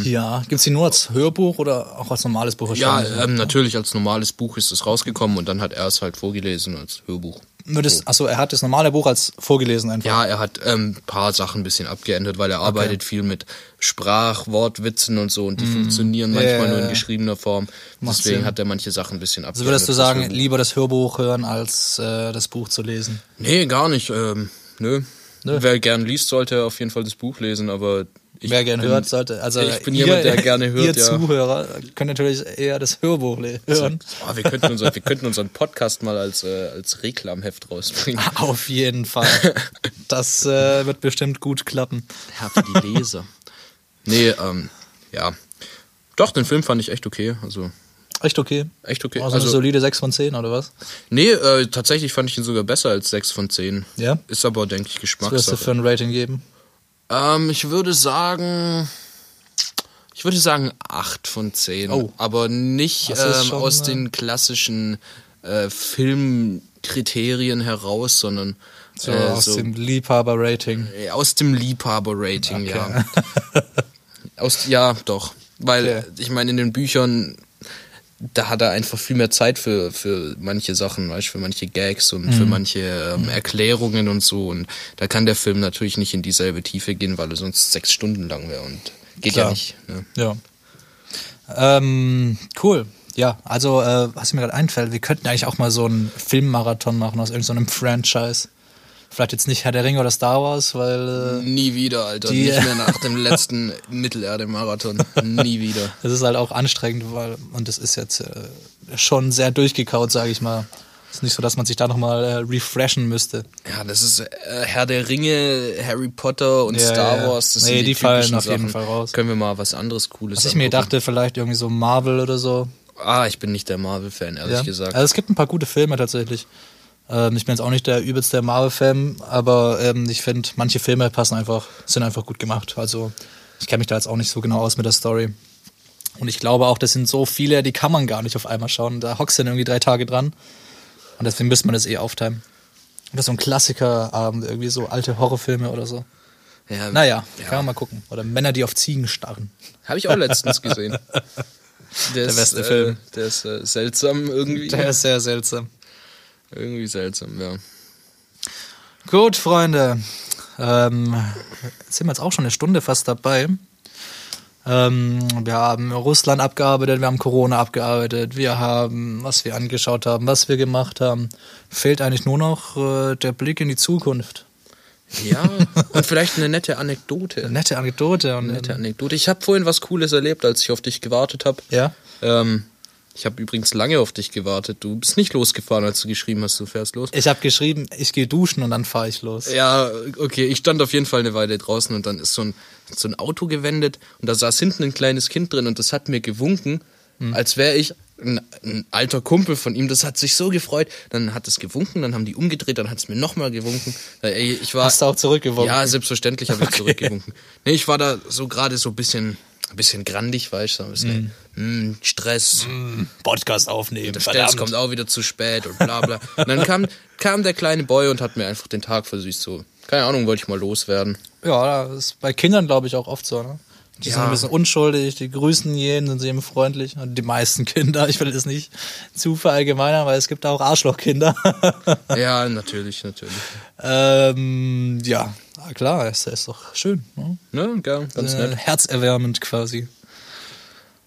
Ja, gibt's die nur als Hörbuch oder auch als normales Buch? Ja, ähm, natürlich als normales Buch ist es rausgekommen und dann hat er es halt vorgelesen als Hörbuch. Nur das, achso, er hat das normale Buch als vorgelesen einfach. Ja, er hat ein ähm, paar Sachen ein bisschen abgeändert, weil er arbeitet viel mit Sprach, Wortwitzen und so und die funktionieren Ja, manchmal ja, nur in geschriebener Form. Macht Deswegen Sinn. hat er manche Sachen ein bisschen abgeändert. Also würdest du sagen, Hörbuch. lieber das Hörbuch hören, als äh, das Buch zu lesen? Nee, gar nicht. Ähm, nö. Nö. Wer gern liest, sollte auf jeden Fall das Buch lesen, aber ich Wer gerne bin- hört, sollte. Also Ich bin ihr, jemand, der gerne hört, [LAUGHS] Ihr ja. Zuhörer könnt natürlich eher das Hörbuch hören. Oh, wir, könnten unser, wir könnten unseren Podcast mal als, äh, als Reklamheft rausbringen. [LAUGHS] Auf jeden Fall. Das äh, wird bestimmt gut klappen. Ja, für die Leser. nee, ähm, ja. Doch, den Film fand ich echt okay. Also, Echt okay. echt okay. Also, eine Also, solide 6 von 10 oder was? nee, äh, tatsächlich fand ich ihn sogar besser als 6 von 10. Ja? Ist aber, denke ich, Was würdest du Geschmackssache. für ein Rating geben? Ähm, ich würde sagen. Ich würde sagen 8 von 10. Oh. Aber nicht ähm, aus den klassischen äh, Filmkriterien heraus, sondern So äh, aus so, dem Liebhaber-Rating. äh, aus dem Liebhaber-Rating, Okay. ja. [LAUGHS] aus, ja, doch. Weil Okay. ich meine, in den Büchern, da hat er einfach viel mehr Zeit für, für manche Sachen, weißt, für manche Gags und Mhm. für manche ähm, Erklärungen und so. Und da kann der Film natürlich nicht in dieselbe Tiefe gehen, weil er sonst sechs Stunden lang wäre und geht Klar. ja nicht. Ne? Ja. Ähm, cool. Ja, also, äh, was mir gerade einfällt, wir könnten eigentlich auch mal so einen Filmmarathon machen aus irgendeinem Franchise. Vielleicht jetzt nicht Herr der Ringe oder Star Wars, weil äh, Nie wieder, Alter. Die- nicht mehr [LAUGHS] nach dem letzten Mittelerde-Marathon. Nie wieder. [LAUGHS] das ist halt auch anstrengend, weil, und das ist jetzt äh, schon sehr durchgekaut, sage ich mal. ist nicht so, dass man sich da nochmal äh, refreshen müsste. Ja, das ist äh, Herr der Ringe, Harry Potter und Ja, Star ja. Wars. Das Nee, die, die fallen auf jeden Sachen. Fall raus. Können wir mal was anderes Cooles Was ich mir dachte, vielleicht irgendwie so Marvel oder so. Ah, ich bin nicht der Marvel-Fan, ehrlich Ja. gesagt. Also es gibt ein paar gute Filme tatsächlich. Ähm, ich bin jetzt auch nicht der übelste Marvel-Fan, aber ähm, ich finde, manche Filme passen einfach, sind einfach gut gemacht. Also ich kenne mich da jetzt auch nicht so genau aus mit der Story. Und ich glaube auch, das sind so viele, die kann man gar nicht auf einmal schauen. Da hockst du dann irgendwie drei Tage dran. Und deswegen müsste man das eh aufteilen. Oder so ein Klassikerabend, irgendwie so alte Horrorfilme oder so. ja, Naja, ja. kann man mal gucken. Oder Männer, die auf Ziegen starren. Habe ich auch letztens gesehen. [LAUGHS] Der, ist, beste äh, Film. Der ist äh, seltsam irgendwie. Der ist sehr seltsam. Irgendwie seltsam, ja. Gut, Freunde. Ähm, jetzt sind wir jetzt auch schon eine Stunde fast dabei. Ähm, wir haben Russland abgearbeitet, wir haben Corona abgearbeitet, wir haben, was wir angeschaut haben, was wir gemacht haben. Fehlt eigentlich nur noch äh, der Blick in die Zukunft. Ja, und vielleicht eine nette Anekdote. Nette Anekdote. Und, Nette Anekdote. Ich habe vorhin was Cooles erlebt, als ich auf dich gewartet habe. Ja? Ähm, ich habe übrigens lange auf dich gewartet. Du bist nicht losgefahren, als du geschrieben hast, du fährst los. Ich habe geschrieben, ich gehe duschen und dann fahre ich los. Ja, okay, ich stand auf jeden Fall eine Weile draußen und dann ist so ein, so ein Auto gewendet und da saß hinten ein kleines Kind drin und das hat mir gewunken, Hm. als wäre ich ein, ein alter Kumpel von ihm. Das hat sich so gefreut. Dann hat es gewunken, dann haben die umgedreht, dann hat es mir nochmal gewunken. Ich war, Hast du auch zurückgewunken? Ja, selbstverständlich habe ich zurückgewunken. Nee, ich war da so gerade so ein bisschen, ein bisschen grandig, weißt du, so ein bisschen mm, Stress. Podcast aufnehmen. Der Stelz kommt auch wieder zu spät und bla bla. Und dann kam, kam der kleine Boy und hat mir einfach den Tag versüßt. So, keine Ahnung, wollte ich mal loswerden. Ja, das ist bei Kindern, glaube ich, auch oft so. Ne? Die sind Ja. ein bisschen unschuldig, die grüßen jeden, sind sie eben freundlich. Und die meisten [LAUGHS] Kinder, ich will das nicht zu verallgemeinern, weil es gibt auch Arschlochkinder. [LAUGHS] Ja, natürlich, natürlich. ähm, ja, klar, ist, ist doch schön. Ne? Ne, ja, ganz Äh, nett. herzerwärmend quasi.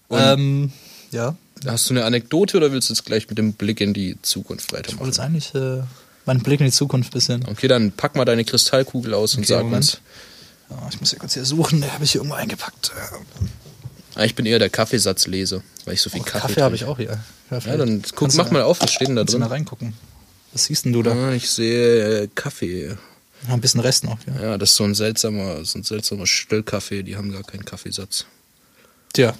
Und- Ähm, ja, Hast du eine Anekdote oder willst du jetzt gleich mit dem Blick in die Zukunft ich wollte weitermachen? jetzt eigentlich äh, meinen Blick in die Zukunft ein bisschen. Okay, dann pack mal deine Kristallkugel aus und Okay, sag Moment. uns. Ich muss ja kurz hier suchen, der habe ich hier irgendwo eingepackt. Ah, ich bin eher der Kaffeesatzleser, weil ich so viel Oh, Kaffee, Kaffee habe ich auch hier. Ja, dann guck, mach mal auf, was steht denn da du mal drin? reingucken. Was siehst denn du da? Ah, ich sehe äh, Kaffee. Ja, ein bisschen Rest noch. Ja. Ja, das ist so ein seltsamer, so ein seltsamer Stillkaffee, die haben gar keinen Kaffeesatz. Tja,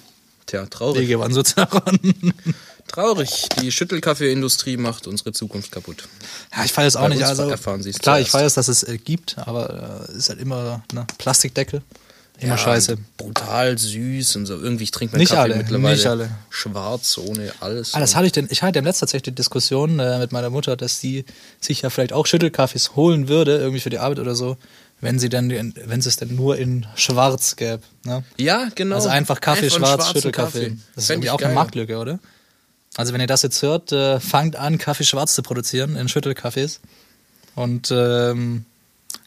Tja, traurig. Wege waren so daran. [LAUGHS] Traurig. Die Schüttelkaffeeindustrie macht unsere Zukunft kaputt. Ja, ich weiß auch Bei nicht. Also, erfahren sie es klar, ich zuerst. weiß, dass es äh, gibt, aber es äh, ist halt immer ne, Plastikdeckel. Immer scheiße. Brutal süß und so. Irgendwie ich trinke mein Nicht Kaffee alle, mittlerweile nicht alle. schwarz, ohne alles. Ah, das hatte ich denn, ich hatte im letzten tatsächlich die Diskussion äh, mit meiner Mutter, dass sie sich ja vielleicht auch Schüttelkaffees holen würde, irgendwie für die Arbeit oder so, wenn sie denn, wenn es denn nur in schwarz gäbe. Ne? ja, genau. Also einfach Kaffee, einen schwarz, Schüttelkaffee. Kaffee. Das ist Fänd irgendwie auch eine geil. Marktlücke, oder? Also wenn ihr das jetzt hört, äh, fangt an, Kaffee schwarz zu produzieren in Schüttelkaffees und ähm,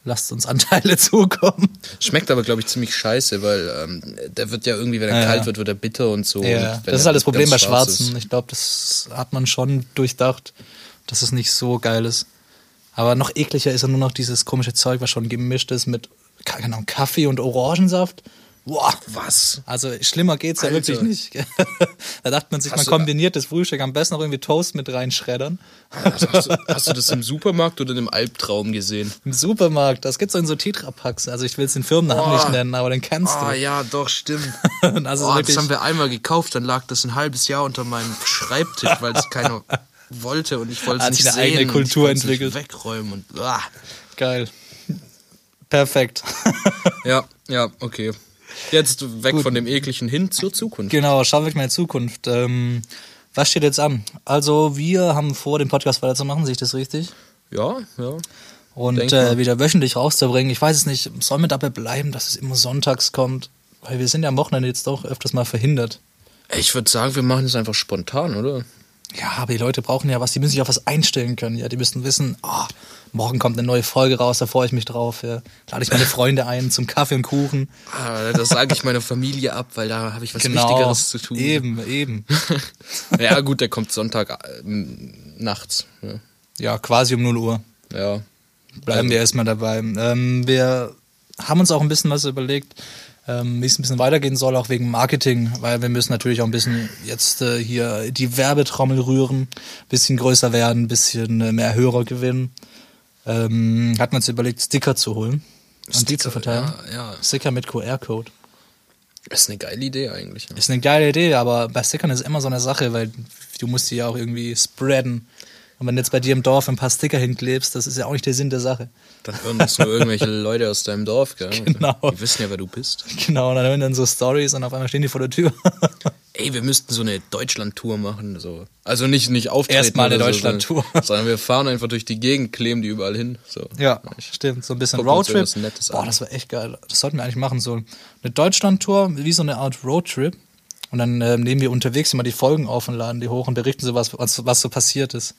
lasst uns Anteile [LAUGHS] zukommen. Schmeckt aber, glaube ich, ziemlich scheiße, weil ähm, der wird ja irgendwie, wenn er Ja, kalt ja. wird, wird er bitter und so. Ja, und das ist halt das Problem bei schwarz Schwarzen. Ich glaube, das hat man schon durchdacht, dass es nicht so geil ist. Aber noch ekliger ist ja nur noch dieses komische Zeug, was schon gemischt ist mit keine Ahnung, Kaffee und Orangensaft. Boah, Was? also schlimmer geht's ja Alter. wirklich nicht. [LAUGHS] da dachte man sich, Hast man kombiniert das Frühstück am besten noch irgendwie Toast mit reinschreddern. Also, hast, du, hast du das im Supermarkt oder im Albtraum gesehen? [LAUGHS] Im Supermarkt, das gibt's so in so Tetrapacks. Also ich will es den Firmennamen Boah. nicht nennen, aber den kennst Ah du. ja, doch, stimmt. [LAUGHS] Also Boah, das haben wir einmal gekauft, dann lag das ein halbes Jahr unter meinem Schreibtisch, weil es keiner wollte und ich wollte es nicht sich sehen. eine eigene Kultur ich es nicht entwickelt. Wegräumen und ah. geil. Perfekt. Ja, ja, okay. Jetzt weg von dem ekligen hin zur Zukunft. Genau, schauen wir mal in die Zukunft. Ähm, was steht jetzt an? Also, wir haben vor, den Podcast weiterzumachen, sehe ich das richtig? Ja, ja. Und äh, wieder wöchentlich rauszubringen. Ich weiß es nicht, sollen wir dabei bleiben, dass es immer sonntags kommt? Weil wir sind ja am Wochenende jetzt doch öfters mal verhindert. Ich würde sagen, wir machen es einfach spontan, oder? Ja, aber die Leute brauchen ja was, die müssen sich auf was einstellen können. Ja, die müssen wissen, oh, morgen kommt eine neue Folge raus, da freue ich mich drauf. Ja. Lade ich meine Freunde ein zum Kaffee und Kuchen. Ah, das sage ich meiner Familie ab, weil da habe ich was Genau. Wichtigeres zu tun. Eben, eben. [LAUGHS] Ja, gut, der kommt Sonntag äh, nachts. Ja. Ja, quasi um 0 Uhr. ja. bleiben wir erstmal dabei. Ähm, wir haben uns auch ein bisschen was überlegt, ähm, wie es ein bisschen weitergehen soll, auch wegen Marketing, weil wir müssen natürlich auch ein bisschen jetzt äh, hier die Werbetrommel rühren, bisschen größer werden, bisschen äh, mehr Hörer gewinnen. Ähm, hat man uns überlegt, Sticker zu holen und die zu verteilen. Ja, ja. Sticker mit QR-Code. Das ist eine geile Idee eigentlich. Ja. Ist eine geile Idee, aber bei Stickern ist immer so eine Sache, weil du musst die ja auch irgendwie spreaden. Und wenn du jetzt bei dir im Dorf ein paar Sticker hinklebst, das ist ja auch nicht der Sinn der Sache. Dann hören das nur irgendwelche [LAUGHS] Leute aus deinem Dorf, gell? Genau. Die wissen ja, wer du bist. Genau, und dann hören dann so Stories und auf einmal stehen die vor der Tür. Ey, wir müssten so eine Deutschland-Tour machen. So. Also nicht, nicht auftreten. Erstmal eine so, Deutschland-Tour. Sondern, sondern wir fahren einfach durch die Gegend, kleben die überall hin. So. Ja, stimmt. So ein bisschen Roadtrip. Nettes Boah, an. das war echt geil. Das sollten wir eigentlich machen. So eine Deutschland-Tour, wie so eine Art Roadtrip. Und dann äh, nehmen wir unterwegs immer die Folgen auf und laden die hoch und berichten so, was, was, was so passiert ist.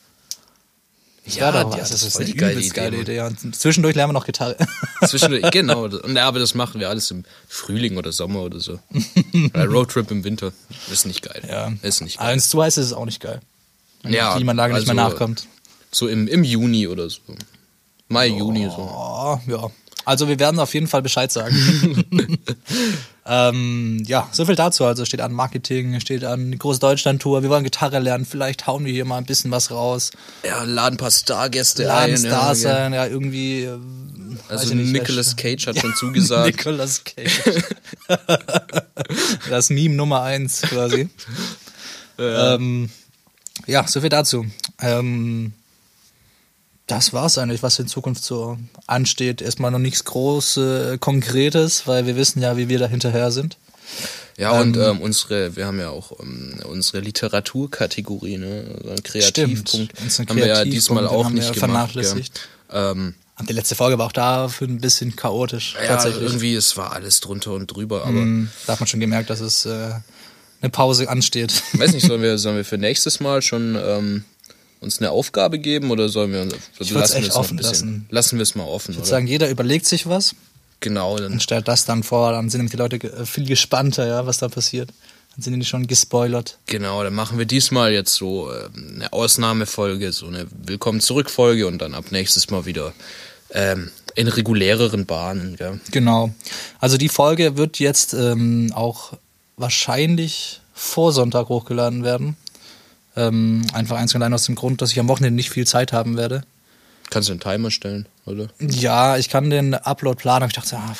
Ja, doch ja, was. das ist voll eine geile Idee, geile. Idee. Und zwischendurch lernen wir noch Gitarre. [LAUGHS] Zwischendurch, genau. Ja, aber das machen wir alles im Frühling oder Sommer oder so. [LAUGHS] Roadtrip im Winter ist nicht geil. ja. Ist nicht Aber geil. wenn es zu heiß ist, ist es auch nicht geil. Wenn Ja, die Klimaanlage nicht mehr also- nachkommt. So im, im Juni oder so. Mai, Juni so. Oh, ja. Also wir werden auf jeden Fall Bescheid sagen. [LAUGHS] ähm, ja, so viel dazu. Also steht an Marketing, steht an die große Deutschland-Tour. Wir wollen Gitarre lernen. Vielleicht hauen wir hier mal ein bisschen was raus. Ja, laden ein paar Stargäste Laden ein. Stars ja, sein, ja, irgendwie. äh, Also ich nicht, Nicolas Cage hat [LAUGHS] schon zugesagt. Nicolas Cage. [LAUGHS] das Meme Nummer eins quasi. Ähm, ja, so viel dazu. Ähm, das war's eigentlich, was in Zukunft so ansteht. Erstmal noch nichts groß Konkretes, weil wir wissen ja, wie wir da hinterher sind. Ja, und ähm, unsere, wir haben ja auch ähm, unsere Literaturkategorie, ne? Einen Kreativpunkt. Stimmt, haben wir ja diesmal auch nicht ja gemacht. vernachlässigt. Gell? Ähm, die letzte Folge war auch dafür ein bisschen chaotisch. ja, tatsächlich. irgendwie, es war alles drunter und drüber, aber Mhm, Da hat man schon gemerkt, dass es äh, eine Pause ansteht. weiß nicht, sollen [LAUGHS] wir, sollen wir für nächstes Mal schon ähm, uns eine Aufgabe geben oder sollen wir würd's lassen echt wir es noch offen lassen. lassen wir es mal offen, Ich würde sagen, jeder überlegt sich was genau, dann und stellt das dann vor. Dann sind nämlich die Leute äh, viel gespannter, ja, was da passiert. Dann sind die schon gespoilert. Genau, dann machen wir diesmal jetzt so ähm, eine Ausnahmefolge, so eine Willkommen zurück Folge und dann ab nächstes Mal wieder ähm, in reguläreren Bahnen. Gell? Genau. Also die Folge wird jetzt ähm, auch wahrscheinlich vor Sonntag hochgeladen werden. Ähm, einfach eins und allein aus dem Grund, dass ich am Wochenende nicht viel Zeit haben werde. Kannst du einen Timer stellen, oder? Ja, ich kann den Upload planen. Ich dachte, ah,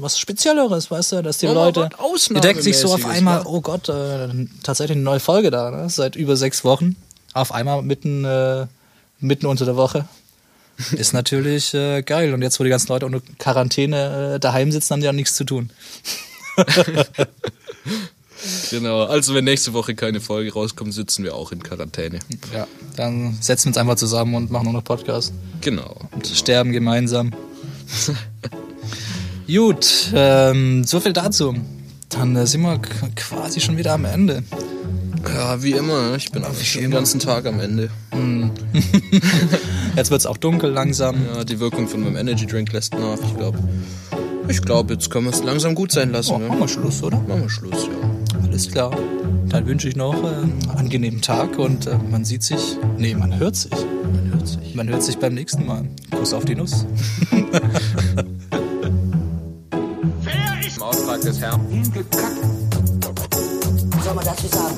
was Spezielleres, weißt du, dass die Ja, mal Leute, was die denken sich so auf einmal, ja. oh Gott, äh, tatsächlich eine neue Folge da, ne? seit über sechs Wochen. Auf einmal mitten, äh, mitten unter der Woche. [LAUGHS] ist natürlich äh, geil. Und jetzt, wo die ganzen Leute unter Quarantäne äh, daheim sitzen, haben die auch nichts zu tun. [LAUGHS] Genau. Also wenn nächste Woche keine Folge rauskommt, sitzen wir auch in Quarantäne. Ja, dann setzen wir uns einfach zusammen und machen nur noch Podcast. Genau. Und sterben gemeinsam. [LAUGHS] Gut, ähm, so viel dazu. Dann äh, sind wir quasi schon wieder am Ende. Ja, wie immer. Ich bin eigentlich schon den ganzen Tag am Ende. [LAUGHS] Jetzt wird es auch dunkel langsam. Ja, die Wirkung von meinem Energy Drink lässt nach. Ich glaube, ich glaube, jetzt können wir es langsam gut sein lassen. Oh, ne? machen wir Schluss, oder? Machen wir Schluss, ja. Alles klar. Dann wünsche ich noch äh, einen angenehmen Tag und äh, man sieht sich. Nee, man hört sich. Man hört sich. Man hört sich beim nächsten Mal. Kuss auf die Nuss. [LAUGHS] Im Auftrag des Herrn. Hingekackt. Soll man dazu sagen?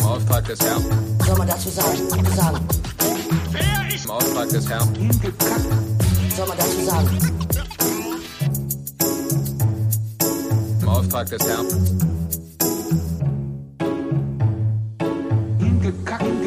Im Auftrag des Herrn. Soll man dazu sagen? Sagen. Im Auftrag des Herrn. Hingekackt. Soll man dazu sagen? Im Auftrag des Herrn. gekackt.